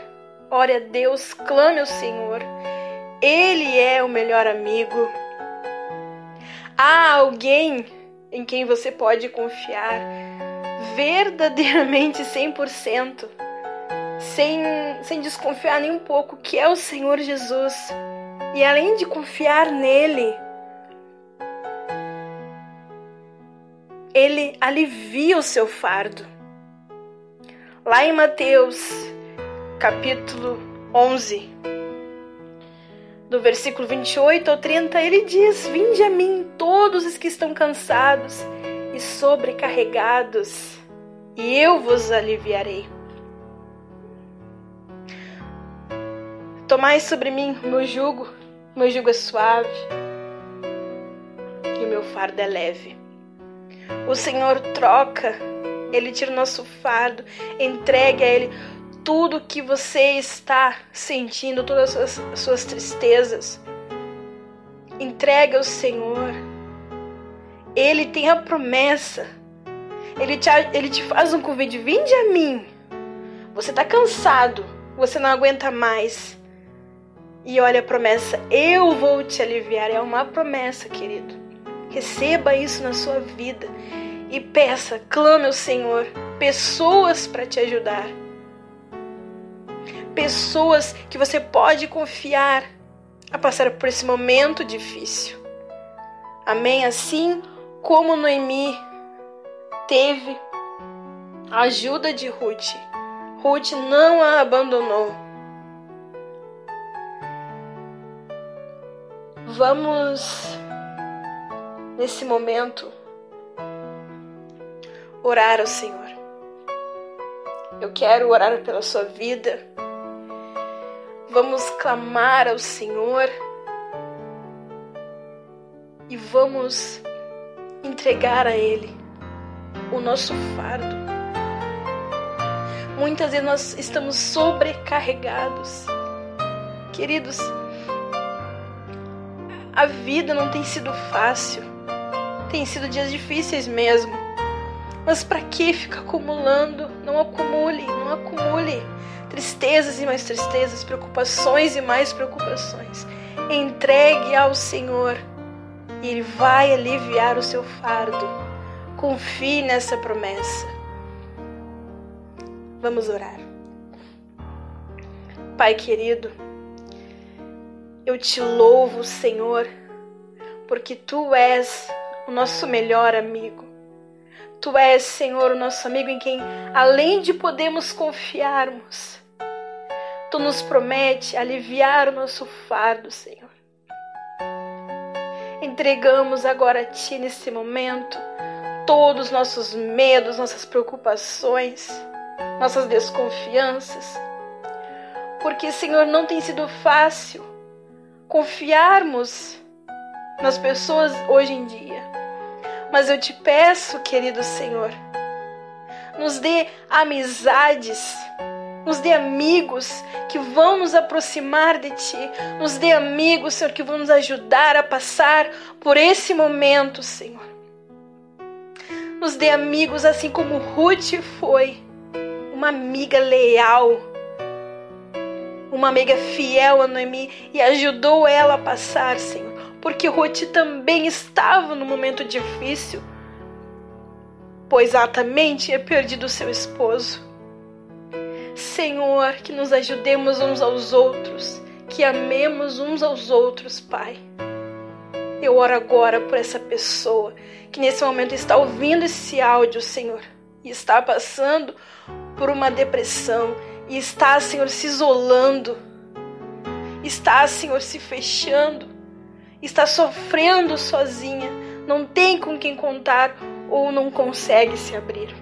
S3: ore a Deus, clame ao Senhor. Ele é o melhor amigo. Há alguém em quem você pode confiar verdadeiramente 100%, sem, sem desconfiar nem um pouco, que é o Senhor Jesus. E além de confiar nele, ele alivia o seu fardo. Lá em Mateus, capítulo 11, do versículo 28 ao 30, ele diz: Vinde a mim, todos os que estão cansados e sobrecarregados, e eu vos aliviarei. Tomai sobre mim o meu jugo, meu jugo é suave e o meu fardo é leve. O Senhor troca, Ele tira o nosso fardo, entregue a Ele tudo que você está sentindo, todas as suas, suas tristezas. Entregue ao Senhor. Ele tem a promessa. Ele te, ele te faz um convite: vinde a mim. Você está cansado, você não aguenta mais. E olha a promessa: eu vou te aliviar. É uma promessa, querido. Receba isso na sua vida e peça, clame ao Senhor, pessoas para te ajudar pessoas que você pode confiar a passar por esse momento difícil. Amém? Assim como Noemi teve a ajuda de Ruth, Ruth não a abandonou. Vamos, nesse momento, orar ao Senhor. Eu quero orar pela sua vida Vamos clamar ao Senhor e vamos entregar a Ele o nosso fardo. Muitas vezes nós estamos sobrecarregados. Queridos, a vida não tem sido fácil, tem sido dias difíceis mesmo. Mas para que ficar acumulando? Não acumule, não acumule tristezas e mais tristezas, preocupações e mais preocupações. Entregue ao Senhor e Ele vai aliviar o seu fardo. Confie nessa promessa. Vamos orar. Pai querido, eu te louvo, Senhor, porque Tu és o nosso melhor amigo. Tu és, Senhor, o nosso amigo em quem, além de podermos confiarmos, Tu nos promete aliviar o nosso fardo, Senhor. Entregamos agora a Ti nesse momento todos os nossos medos, nossas preocupações, nossas desconfianças. Porque, Senhor, não tem sido fácil confiarmos nas pessoas hoje em dia. Mas eu te peço, querido Senhor, nos dê amizades, nos dê amigos que vão nos aproximar de Ti, nos dê amigos, Senhor, que vão nos ajudar a passar por esse momento, Senhor. Nos dê amigos assim como Ruth foi, uma amiga leal, uma amiga fiel a Noemi e ajudou ela a passar, Senhor porque Ruth também estava no momento difícil, pois também tinha perdido seu esposo. Senhor, que nos ajudemos uns aos outros, que amemos uns aos outros, Pai. Eu oro agora por essa pessoa que nesse momento está ouvindo esse áudio, Senhor, e está passando por uma depressão, e está, Senhor, se isolando, está, Senhor, se fechando está sofrendo sozinha, não tem com quem contar ou não consegue se abrir.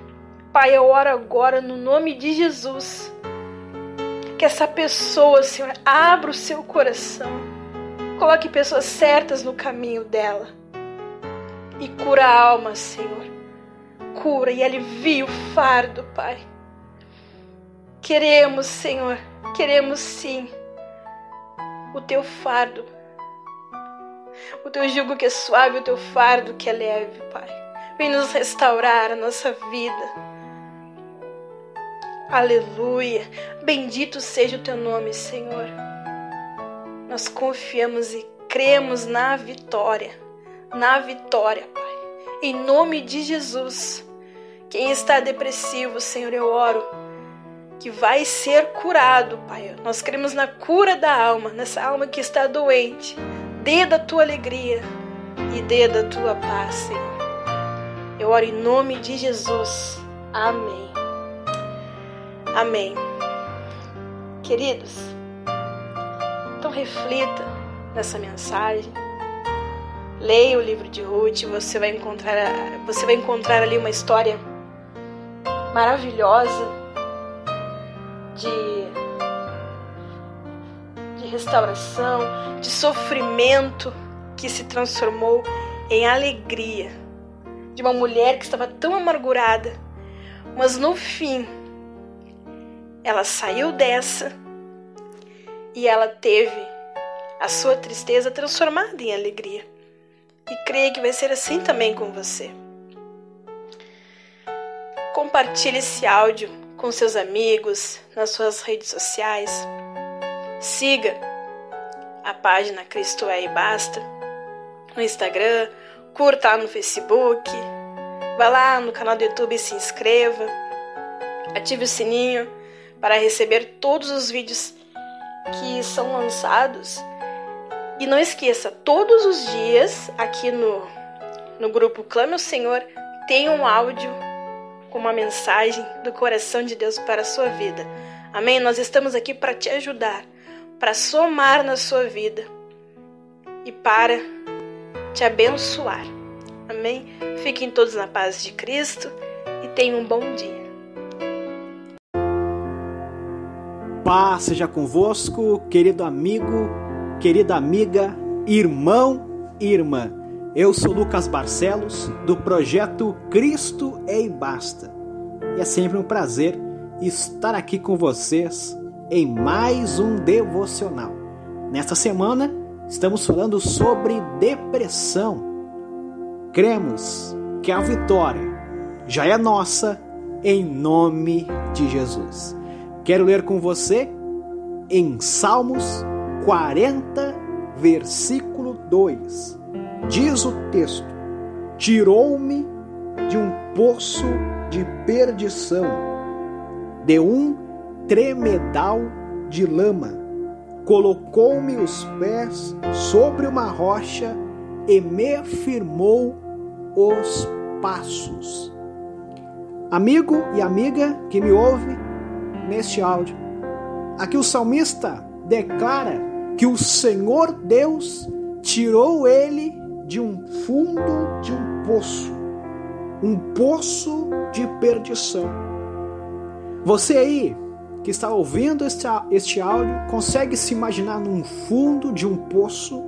S3: Pai, eu oro agora no nome de Jesus. Que essa pessoa, Senhor, abra o seu coração. Coloque pessoas certas no caminho dela. E cura a alma, Senhor. Cura e alivia o fardo, Pai. Queremos, Senhor, queremos sim o teu fardo o teu jugo que é suave, o teu fardo que é leve, Pai. Vem nos restaurar a nossa vida. Aleluia. Bendito seja o teu nome, Senhor. Nós confiamos e cremos na vitória. Na vitória, Pai. Em nome de Jesus. Quem está depressivo, Senhor, eu oro que vai ser curado, Pai. Nós cremos na cura da alma, nessa alma que está doente dê da tua alegria e dê da tua paz, Senhor. Eu oro em nome de Jesus. Amém. Amém. Queridos, então reflita nessa mensagem. Leia o livro de Ruth, você vai encontrar, você vai encontrar ali uma história maravilhosa de restauração, de sofrimento que se transformou em alegria. De uma mulher que estava tão amargurada, mas no fim ela saiu dessa e ela teve a sua tristeza transformada em alegria. E creio que vai ser assim também com você. Compartilhe esse áudio com seus amigos, nas suas redes sociais. Siga a página Cristo é e Basta no Instagram, curta no Facebook, vá lá no canal do YouTube e se inscreva, ative o sininho para receber todos os vídeos que são lançados. E não esqueça, todos os dias aqui no, no grupo Clame ao Senhor tem um áudio com uma mensagem do coração de Deus para a sua vida. Amém? Nós estamos aqui para te ajudar para somar na sua vida e para te abençoar. Amém? Fiquem todos na paz de Cristo e tenham um bom dia.
S1: Paz seja convosco, querido amigo, querida amiga, irmão e irmã. Eu sou Lucas Barcelos, do projeto Cristo é e Basta. E é sempre um prazer estar aqui com vocês em mais um devocional. Nesta semana, estamos falando sobre depressão. Cremos que a vitória já é nossa em nome de Jesus. Quero ler com você em Salmos 40, versículo 2. Diz o texto: Tirou-me de um poço de perdição, de um tremedal de lama. Colocou-me os pés sobre uma rocha e me firmou os passos. amigo e amiga que me ouve neste áudio. Aqui o salmista declara que o Senhor Deus tirou ele de um fundo de um poço, um poço de perdição. Você aí que está ouvindo este, áudio consegue se imaginar num fundo de um poço?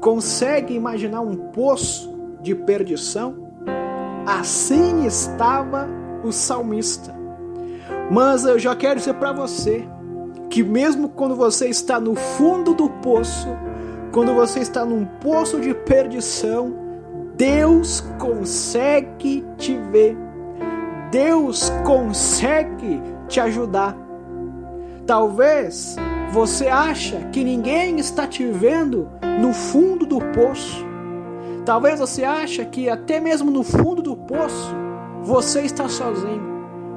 S1: Consegue imaginar um poço de perdição? Assim estava o salmista. Mas eu já quero dizer para você que mesmo quando você está no fundo do poço, quando você está num poço de perdição, Deus consegue te ver. Deus consegue te ajudar. Talvez você acha que ninguém está te vendo no fundo do poço. Talvez você acha que até mesmo no fundo do poço você está sozinho.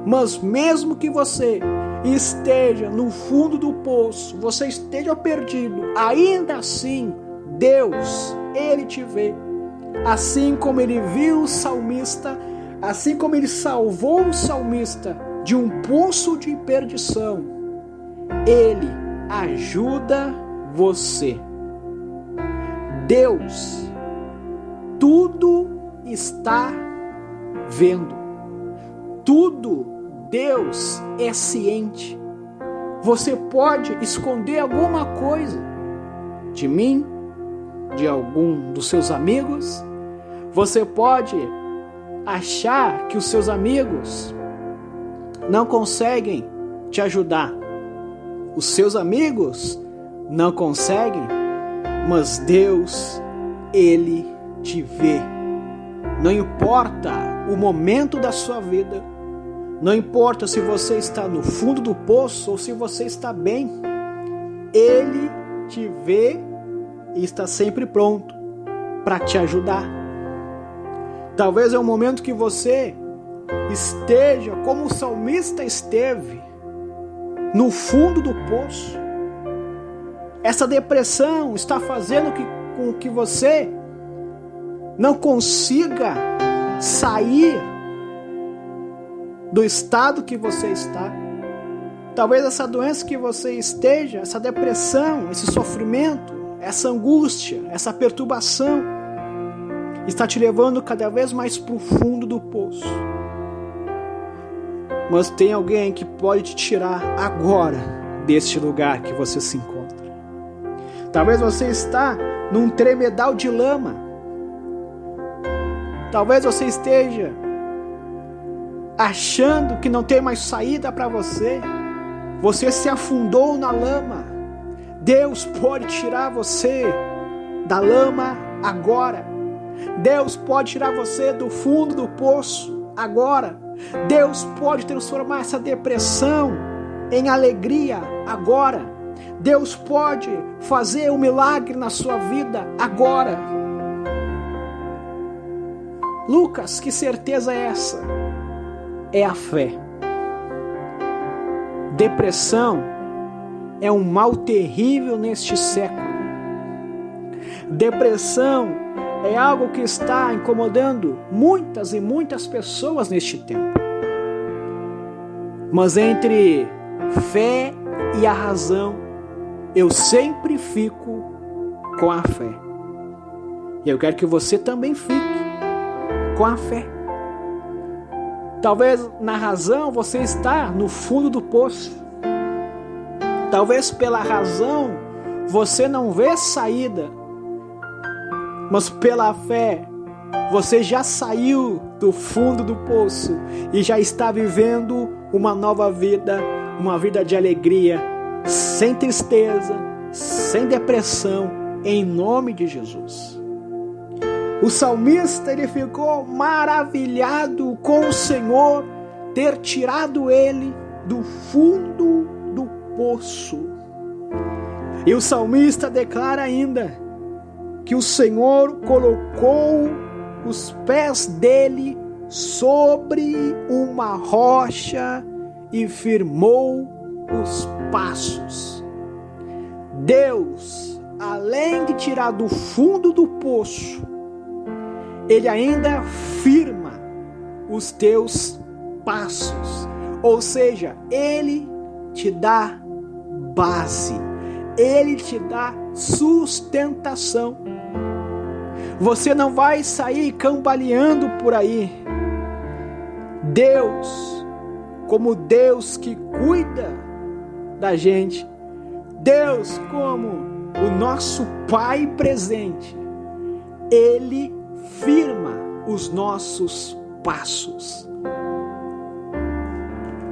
S1: Mas mesmo que você esteja no fundo do poço, você esteja perdido, ainda assim Deus, ele te vê. Assim como ele viu o salmista, assim como ele salvou o salmista de um poço de perdição, ele ajuda você. Deus tudo está vendo. Tudo Deus é ciente. Você pode esconder alguma coisa de mim, de algum dos seus amigos. Você pode achar que os seus amigos não conseguem te ajudar. Os seus amigos não conseguem, mas Deus, Ele te vê. Não importa o momento da sua vida, não importa se você está no fundo do poço ou se você está bem, Ele te vê e está sempre pronto para te ajudar. Talvez é o momento que você esteja como o salmista esteve, no fundo do poço. Essa depressão está fazendo que, com que você não consiga sair do estado que você está. Talvez essa doença que você esteja, essa depressão, esse sofrimento, essa angústia, essa perturbação, está te levando cada vez mais para o fundo do poço. Mas tem alguém que pode te tirar agora deste lugar que você se encontra. Talvez você está num tremedal de lama. Talvez você esteja achando que não tem mais saída para você. Você se afundou na lama. Deus pode tirar você da lama agora. Deus pode tirar você do fundo do poço agora. Deus pode transformar essa depressão em alegria agora. Deus pode fazer um milagre na sua vida agora. Lucas, que certeza é essa? é a fé. Depressão é um mal terrível neste século. Depressão é algo que está incomodando muitas e muitas pessoas neste tempo. Mas entre fé e a razão, eu sempre fico com a fé. E eu quero que você também fique com a fé. Talvez na razão você está no fundo do poço. Talvez pela razão você não vê saída. Mas pela fé você já saiu do fundo do poço e já está vivendo uma nova vida, uma vida de alegria, sem tristeza, sem depressão, em nome de Jesus. O salmista ele ficou maravilhado com o Senhor ter tirado ele do fundo do poço. E o salmista declara ainda que o Senhor colocou os pés dele sobre uma rocha e firmou os passos. Deus, além de tirar do fundo do poço, ele ainda firma os teus passos. Ou seja, ele te dá base, ele te dá sustentação. Você não vai sair cambaleando por aí. Deus, como Deus que cuida da gente, Deus, como o nosso Pai presente, Ele firma os nossos passos.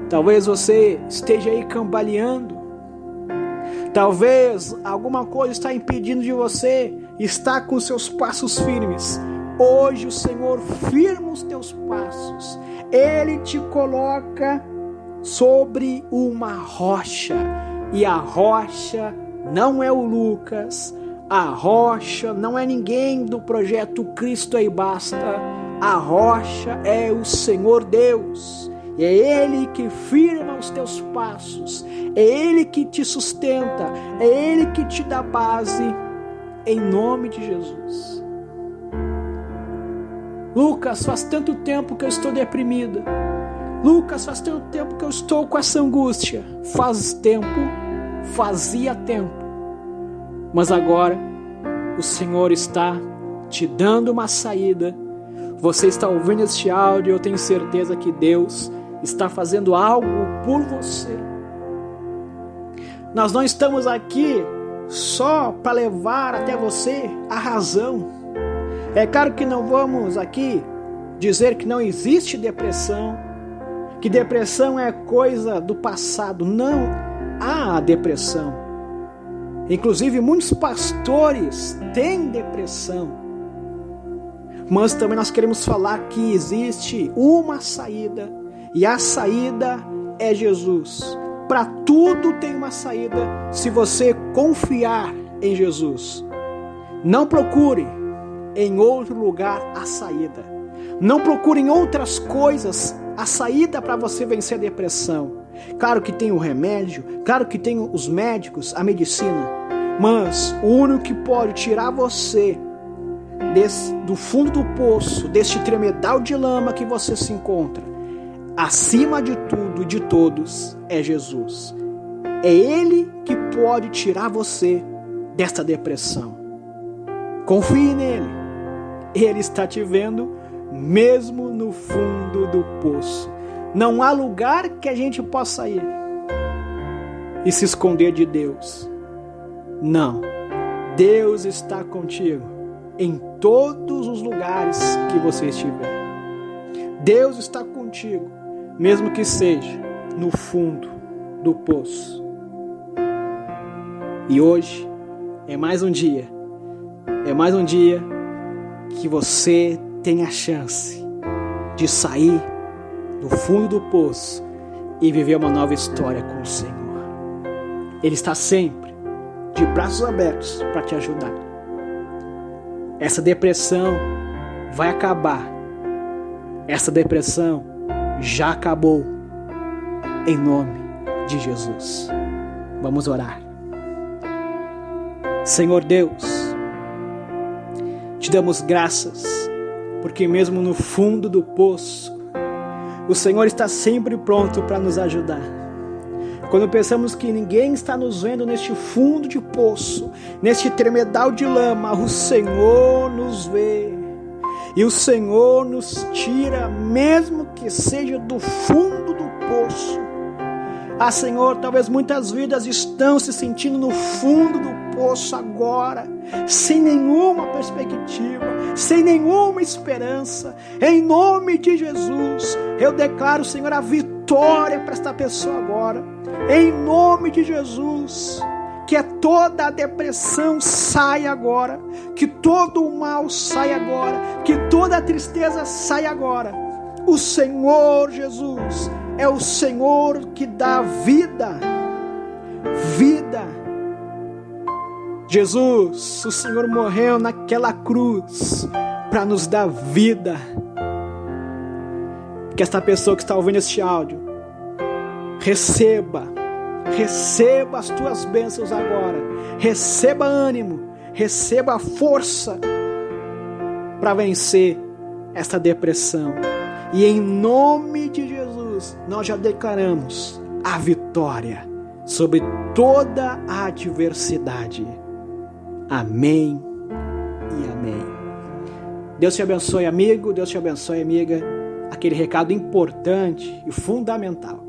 S1: Talvez você esteja aí cambaleando. Talvez alguma coisa está impedindo de você estar com seus passos firmes. Hoje o Senhor firma os teus passos. Ele te coloca sobre uma rocha. E a rocha não é o Lucas, a rocha não é ninguém do projeto Cristo aí basta. A rocha é o Senhor Deus. E é Ele que firma os teus passos, é Ele que te sustenta, é Ele que te dá base, em nome de Jesus. Lucas, faz tanto tempo que eu estou deprimida. Lucas, faz tanto tempo que eu estou com essa angústia. Faz tempo, fazia tempo. Mas agora o Senhor está te dando uma saída. Você está ouvindo este áudio, eu tenho certeza que Deus está fazendo algo por você. Nós não estamos aqui só para levar até você a razão. É claro que não vamos aqui dizer que não existe depressão, que depressão é coisa do passado. Não há depressão. Inclusive, muitos pastores têm depressão. Mas também nós queremos falar que existe uma saída e a saída é Jesus. Para tudo tem uma saída se você confiar em Jesus. Não procure em outro lugar a saída. Não procure em outras coisas a saída para você vencer a depressão. Claro que tem o remédio, claro que tem os médicos, a medicina, mas o único que pode tirar você desse, do fundo do poço, deste tremedal de lama que você se encontra, acima de tudo e de todos, é Jesus. É Ele que pode tirar você desta depressão. Confie nele. Ele está te vendo mesmo no fundo do poço. Não há lugar que a gente possa ir e se esconder de Deus. Não. Deus está contigo em todos os lugares que você estiver. Deus está contigo mesmo que seja no fundo do poço. E hoje é mais um dia, é mais um dia que você tem a chance de sair do fundo do poço e viver uma nova história com o Senhor. Ele está sempre de braços abertos para te ajudar. Essa depressão vai acabar. Essa depressão já acabou. Em nome de Jesus. Vamos orar. Senhor Deus, te damos graças, porque mesmo no fundo do poço, o Senhor está sempre pronto para nos ajudar. Quando pensamos que ninguém está nos vendo neste fundo de poço, neste tremedal de lama, o Senhor nos vê e o Senhor nos tira, mesmo que seja do fundo do poço. Ah, Senhor, talvez muitas vidas estão se sentindo no fundo do poço agora, sem nenhuma perspectiva, sem nenhuma esperança. Em nome de Jesus, eu declaro, Senhor, a vitória para esta pessoa agora. Em nome de Jesus que é toda a depressão saia agora, que todo o mal saia agora, que toda a tristeza saia agora. O Senhor Jesus é o Senhor que dá vida, vida. Jesus, o Senhor morreu naquela cruz para nos dar vida. Que esta pessoa que está ouvindo este áudio receba Receba as tuas bênçãos agora. Receba ânimo. Receba força para vencer essa depressão. E em nome de Jesus, nós já declaramos a vitória sobre toda a adversidade. Amém e amém. Deus te abençoe, amigo. Deus te abençoe, amiga. Aquele recado importante e fundamental.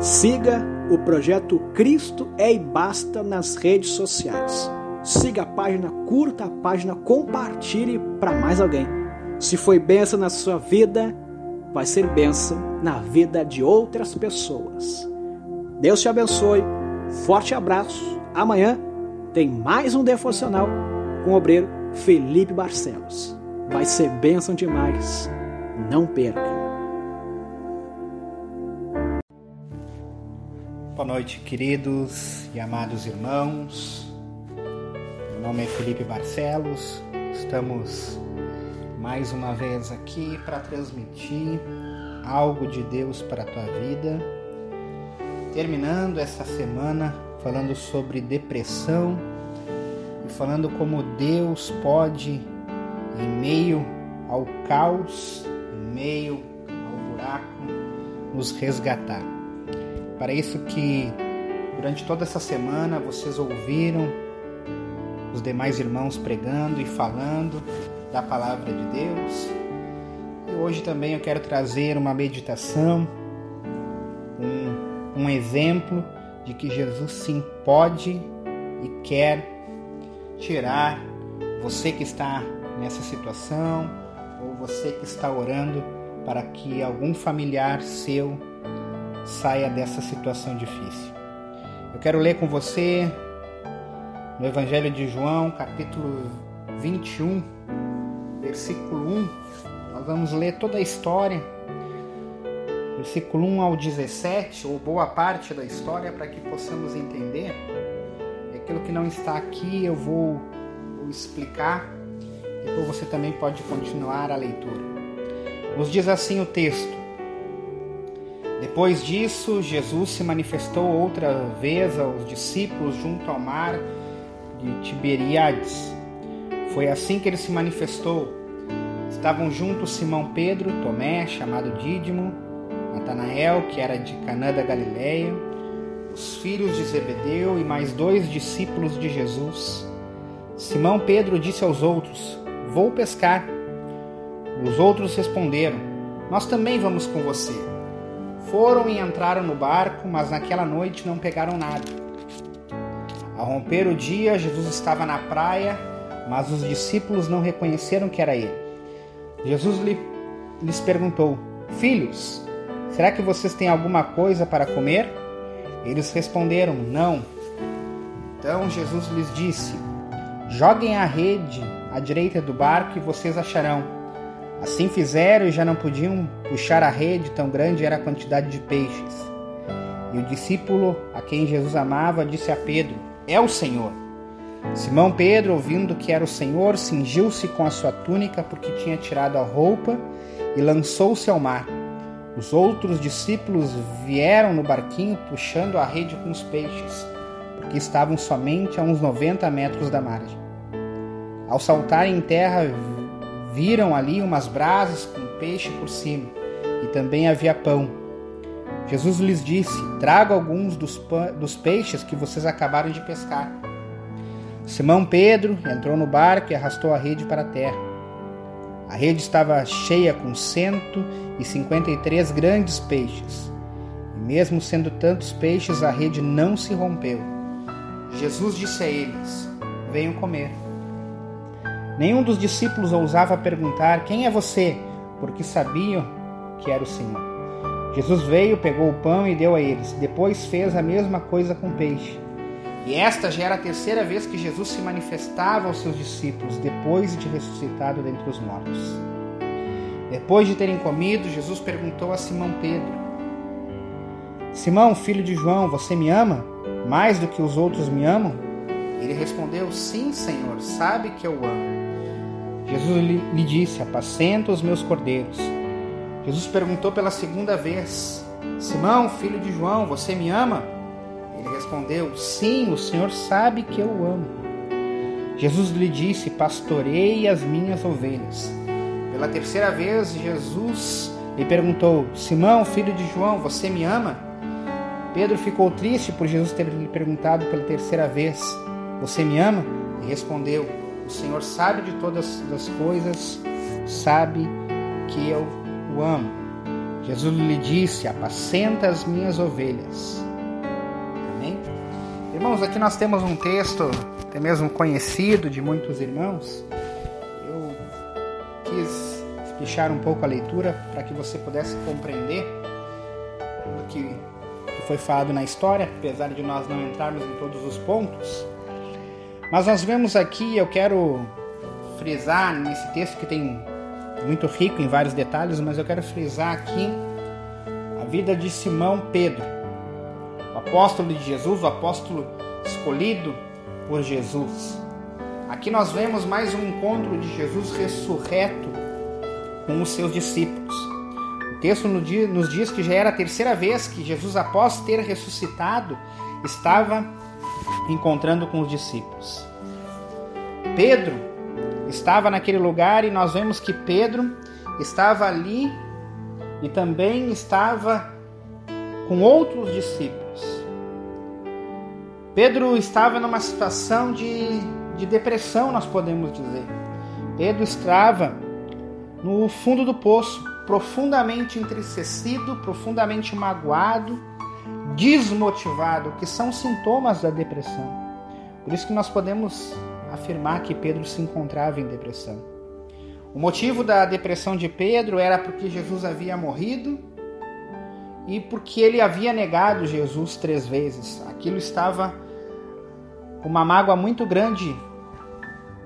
S1: Siga o projeto Cristo é e Basta nas redes sociais. Siga a página, curta a página, compartilhe para mais alguém. Se foi benção na sua vida, vai ser bênção na vida de outras pessoas. Deus te abençoe. Forte abraço. Amanhã tem mais um devocional com o obreiro Felipe Barcelos. Vai ser bênção demais. Não perca.
S4: Boa noite, queridos e amados irmãos. Meu nome é Felipe Barcelos. Estamos mais uma vez aqui para transmitir algo de Deus para a tua vida. Terminando essa semana falando sobre depressão e falando como Deus pode, em meio ao caos, em meio ao buraco, nos resgatar. Para isso que durante toda essa semana vocês ouviram os demais irmãos pregando e falando da palavra de Deus. E hoje também eu quero trazer uma meditação, um, um exemplo de que Jesus sim pode e quer tirar você que está nessa situação ou você que está orando para que algum familiar seu saia dessa situação difícil. Eu quero ler com você no Evangelho de João, capítulo 21, versículo 1. Nós vamos ler toda a história, versículo 1 ao 17, ou boa parte da história, para que possamos entender. Aquilo que não está aqui eu vou, vou explicar, depois você também pode continuar a leitura. Nos diz assim o texto. Depois disso, Jesus se manifestou outra vez aos discípulos junto ao mar de Tiberíades. Foi assim que ele se manifestou. Estavam juntos Simão Pedro, Tomé, chamado Dídimo, Natanael, que era de Canaã da Galileia, os filhos de Zebedeu e mais dois discípulos de Jesus. Simão Pedro disse aos outros: Vou pescar. Os outros responderam: Nós também vamos com você. Foram e entraram no barco, mas naquela noite não pegaram nada. Ao romper o dia, Jesus estava na praia, mas os discípulos não reconheceram que era ele. Jesus lhes perguntou: Filhos, será que vocês têm alguma coisa para comer? Eles responderam: Não. Então Jesus lhes disse: Joguem a rede à direita do barco e vocês acharão. Assim fizeram e já não podiam puxar a rede, tão grande era a quantidade de peixes. E o discípulo a quem Jesus amava disse a Pedro: É o Senhor. Simão Pedro, ouvindo que era o Senhor, cingiu-se com a sua túnica porque tinha tirado a roupa e lançou-se ao mar. Os outros discípulos vieram no barquinho puxando a rede com os peixes, porque estavam somente a uns 90 metros da margem. Ao saltarem em terra, viram ali umas brasas com peixe por cima, e também havia pão. Jesus lhes disse: Traga alguns dos, dos peixes que vocês acabaram de pescar. Simão Pedro entrou no barco e arrastou a rede para a terra. A rede estava cheia com 153 grandes peixes. E mesmo sendo tantos peixes, a rede não se rompeu. Jesus disse a eles: Venham comer. Nenhum dos discípulos ousava perguntar: Quem é você? porque sabiam que era o Senhor. Jesus veio, pegou o pão e deu a eles. Depois fez a mesma coisa com o peixe. E esta já era a terceira vez que Jesus se manifestava aos seus discípulos, depois de ressuscitado dentre os mortos. Depois de terem comido, Jesus perguntou a Simão Pedro: Simão, filho de João, você me ama mais do que os outros me amam? Ele respondeu: Sim, Senhor, sabe que eu amo. Jesus lhe disse: Apacenta os meus cordeiros. Jesus perguntou pela segunda vez: Simão, filho de João, você me ama? Ele respondeu: Sim, o Senhor sabe que eu amo. Jesus lhe disse: Pastorei as minhas ovelhas. Pela terceira vez, Jesus e perguntou: Simão, filho de João, você me ama? Pedro ficou triste por Jesus ter lhe perguntado pela terceira vez: Você me ama? E respondeu: O Senhor sabe de todas as coisas, sabe que eu o amo. Jesus lhe disse: Apacenta as minhas ovelhas. Amém? Irmãos, aqui nós temos um texto, até mesmo conhecido de muitos irmãos. Eu quis deixar um pouco a leitura para que você pudesse compreender o que, que foi falado na história, apesar de nós não entrarmos em todos os pontos. Mas nós vemos aqui, eu quero frisar nesse texto que tem muito rico em vários detalhes, mas eu quero frisar aqui a vida de Simão Pedro, o apóstolo de Jesus, o apóstolo escolhido por Jesus. Aqui nós vemos mais um encontro de Jesus ressurreto com os seus discípulos. O texto nos diz que já era a terceira vez que Jesus, após ter ressuscitado, estava encontrando com os discípulos. Pedro estava naquele lugar e nós vemos que Pedro estava ali e também estava com outros discípulos. Pedro estava numa situação de, de depressão, nós podemos dizer. Pedro estava no fundo do poço, profundamente entristecido, profundamente magoado, desmotivado, que são sintomas da depressão. Por isso que nós podemos afirmar que Pedro se encontrava em depressão. O motivo da depressão de Pedro era porque Jesus havia morrido e porque ele havia negado Jesus três vezes. Aquilo estava uma mágoa muito grande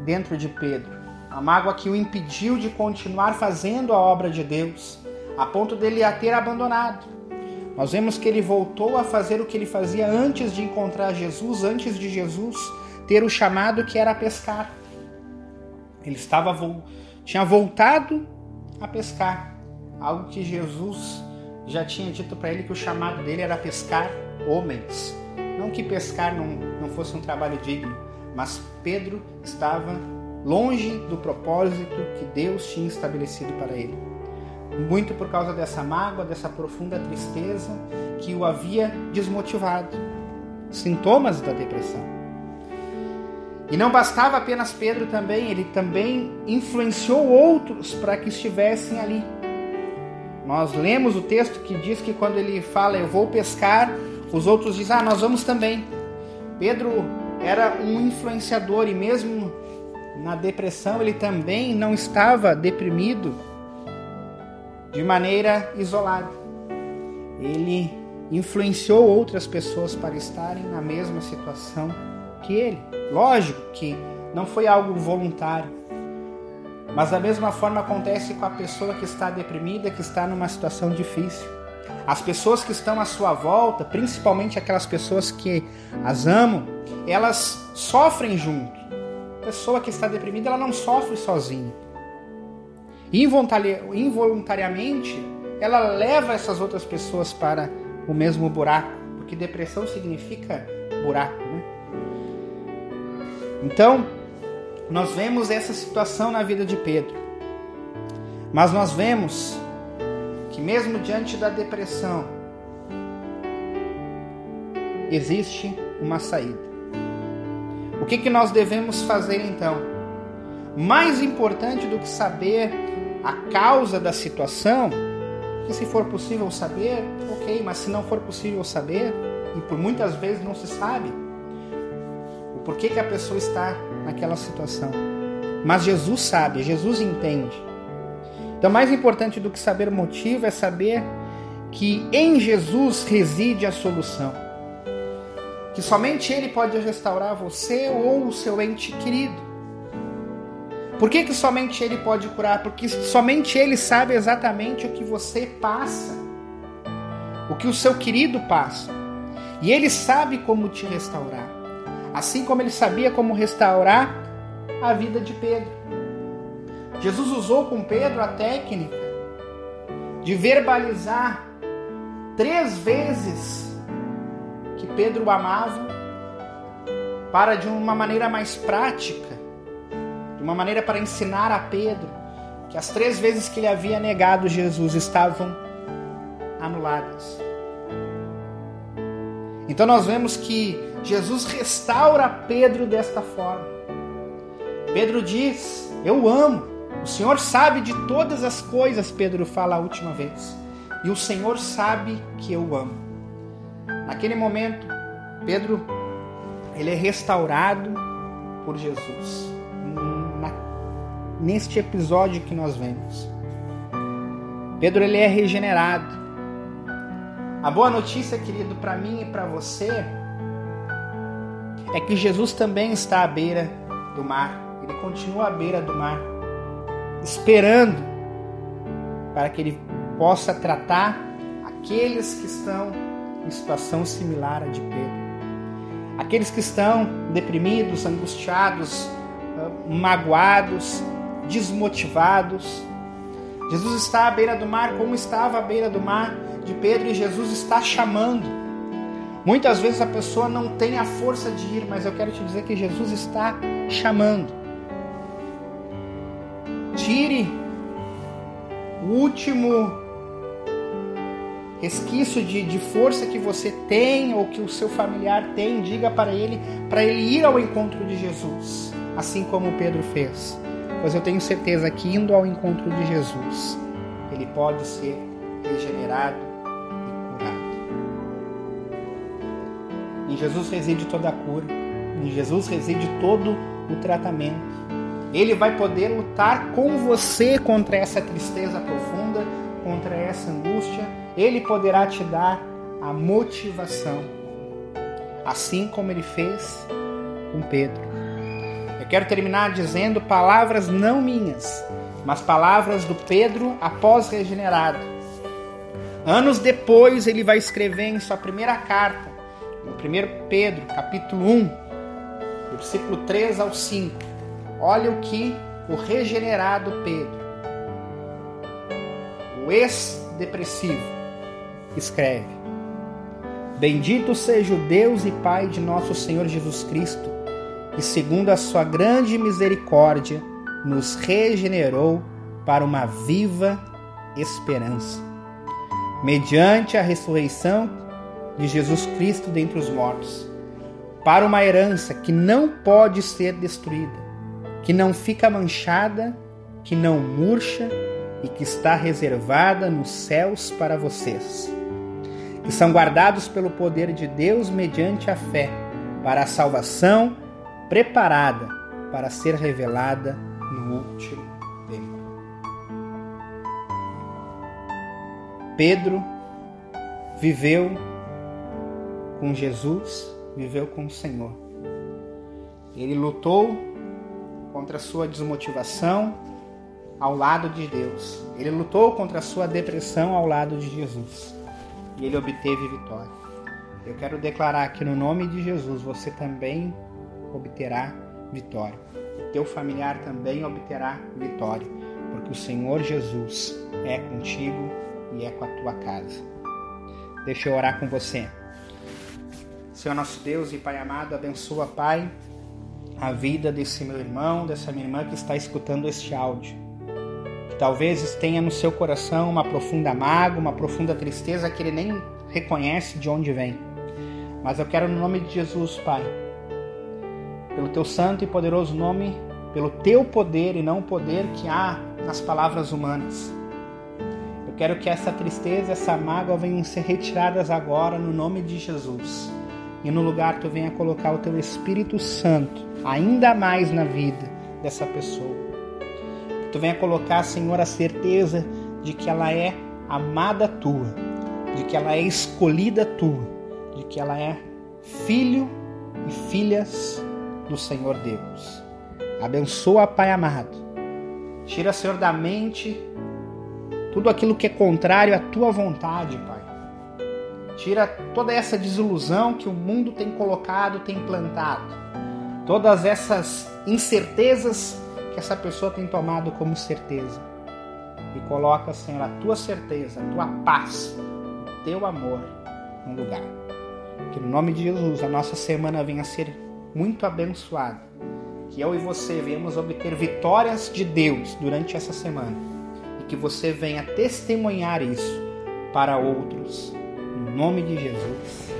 S4: dentro de Pedro a mágoa que o impediu de continuar fazendo a obra de Deus, a ponto dele a ter abandonado. Nós vemos que ele voltou a fazer o que ele fazia antes de encontrar Jesus, antes de Jesus ter o chamado que era pescar. Ele estava tinha voltado a pescar, algo que Jesus já tinha dito para ele que o chamado dele era pescar homens. Não que pescar não, não fosse um trabalho digno, mas Pedro estava longe do propósito que Deus tinha estabelecido para ele. Muito por causa dessa mágoa, dessa profunda tristeza que o havia desmotivado. Sintomas da depressão. E não bastava apenas Pedro também, ele também influenciou outros para que estivessem ali. Nós lemos o texto que diz que quando ele fala eu vou pescar, os outros dizem ah, nós vamos também. Pedro era um influenciador e mesmo na depressão, ele também não estava deprimido de maneira isolada. Ele influenciou outras pessoas para estarem na mesma situação que ele. Lógico que não foi algo voluntário, mas da mesma forma acontece com a pessoa que está deprimida, que está numa situação difícil. As pessoas que estão à sua volta, principalmente aquelas pessoas que as amam, elas sofrem junto pessoa que está deprimida ela não sofre sozinha. Involuntariamente, ela leva essas outras pessoas para o mesmo buraco, porque depressão significa buraco, né? Então, nós vemos essa situação na vida de Pedro. Mas nós vemos que mesmo diante da depressão existe uma saída. O que, que nós devemos fazer então? Mais importante do que saber a causa da situação, que se for possível saber, ok, mas se não for possível saber, e por muitas vezes não se sabe, o porquê que a pessoa está naquela situação. Mas Jesus sabe, Jesus entende. Então, mais importante do que saber o motivo é saber que em Jesus reside a solução que somente Ele pode restaurar você ou o seu ente querido. Por que, que somente Ele pode curar? Porque somente Ele sabe exatamente o que você passa, o que o seu querido passa. E Ele sabe como te restaurar. Assim como Ele sabia como restaurar a vida de Pedro. Jesus usou com Pedro a técnica de verbalizar três vezes que Pedro amava, para de uma maneira mais prática, uma maneira para ensinar a Pedro que as três vezes que ele havia negado Jesus estavam anuladas. Então nós vemos que Jesus restaura Pedro desta forma. Pedro diz: Eu amo. O Senhor sabe de todas as coisas, Pedro fala a última vez. E o Senhor sabe que eu amo. Naquele momento, Pedro ele é restaurado por Jesus. Neste episódio que nós vemos. Pedro ele é regenerado. A boa notícia, querido, para mim e para você é que Jesus também está à beira do mar. Ele continua à beira do mar, esperando para que ele possa tratar aqueles que estão em situação similar à de Pedro. Aqueles que estão deprimidos, angustiados, ah, magoados, desmotivados. Jesus está à beira do mar, como estava à beira do mar de Pedro, e Jesus está chamando. Muitas vezes a pessoa não tem a força de ir, mas eu quero te dizer que Jesus está chamando. Tire o último resquício de, de força que você tem ou que o seu familiar tem, diga para ele, para ele ir ao encontro de Jesus, assim como Pedro fez. Pois eu tenho certeza que indo ao encontro de Jesus, ele pode ser regenerado e curado. Em Jesus reside toda a cura, em Jesus reside todo o tratamento. Ele vai poder lutar com você contra essa tristeza profunda, contra essa angústia. Ele poderá te dar a motivação, assim como ele fez com Pedro. Quero terminar dizendo palavras não minhas, mas palavras do Pedro após regenerado. Anos depois, ele vai escrever em sua primeira carta, no 1 Pedro, capítulo 1, versículo 3 ao 5 Olha o que o regenerado Pedro, o ex-depressivo, escreve: Bendito seja o Deus e Pai de nosso Senhor Jesus Cristo, que, segundo a sua grande misericórdia, nos regenerou para uma viva esperança, mediante a ressurreição de Jesus Cristo dentre os mortos, para uma herança que não pode ser destruída que não fica manchada, que não murcha e que está reservada nos céus para vocês, que são guardados pelo poder de Deus mediante a fé, para a salvação preparada para ser revelada no último tempo. Pedro viveu com Jesus, viveu com o Senhor. Ele lutou contra a sua desmotivação ao lado de Deus. Ele lutou contra a sua depressão ao lado de Jesus. E ele obteve vitória. Eu quero declarar que no nome de Jesus você também obterá vitória. O teu familiar também obterá vitória, porque o Senhor Jesus é contigo e é com a tua casa. Deixa eu orar com você. Senhor nosso Deus e Pai amado, abençoa, Pai, a vida desse meu irmão, dessa minha irmã que está escutando este áudio. Que talvez tenha no seu coração uma profunda mágoa, uma profunda tristeza que ele nem reconhece de onde vem. Mas eu quero, no nome de Jesus, Pai, pelo teu santo e poderoso nome, pelo teu poder e não o poder que há nas palavras humanas. Eu quero que essa tristeza, essa mágoa venham ser retiradas agora no nome de Jesus e no lugar tu venha colocar o teu Espírito Santo ainda mais na vida dessa pessoa. Tu venha colocar, Senhor, a certeza de que ela é amada tua, de que ela é escolhida tua, de que ela é filho e filhas do Senhor Deus. Abençoa, Pai amado. Tira, Senhor, da mente tudo aquilo que é contrário à tua vontade, Pai. Tira toda essa desilusão que o mundo tem colocado, tem plantado. Todas essas incertezas que essa pessoa tem tomado como certeza. E coloca, Senhor, a tua certeza, a tua paz, o teu amor no lugar. Que no nome de Jesus a nossa semana venha a ser muito abençoada. que eu e você venhamos obter vitórias de Deus durante essa semana e que você venha testemunhar isso para outros. Em nome de Jesus.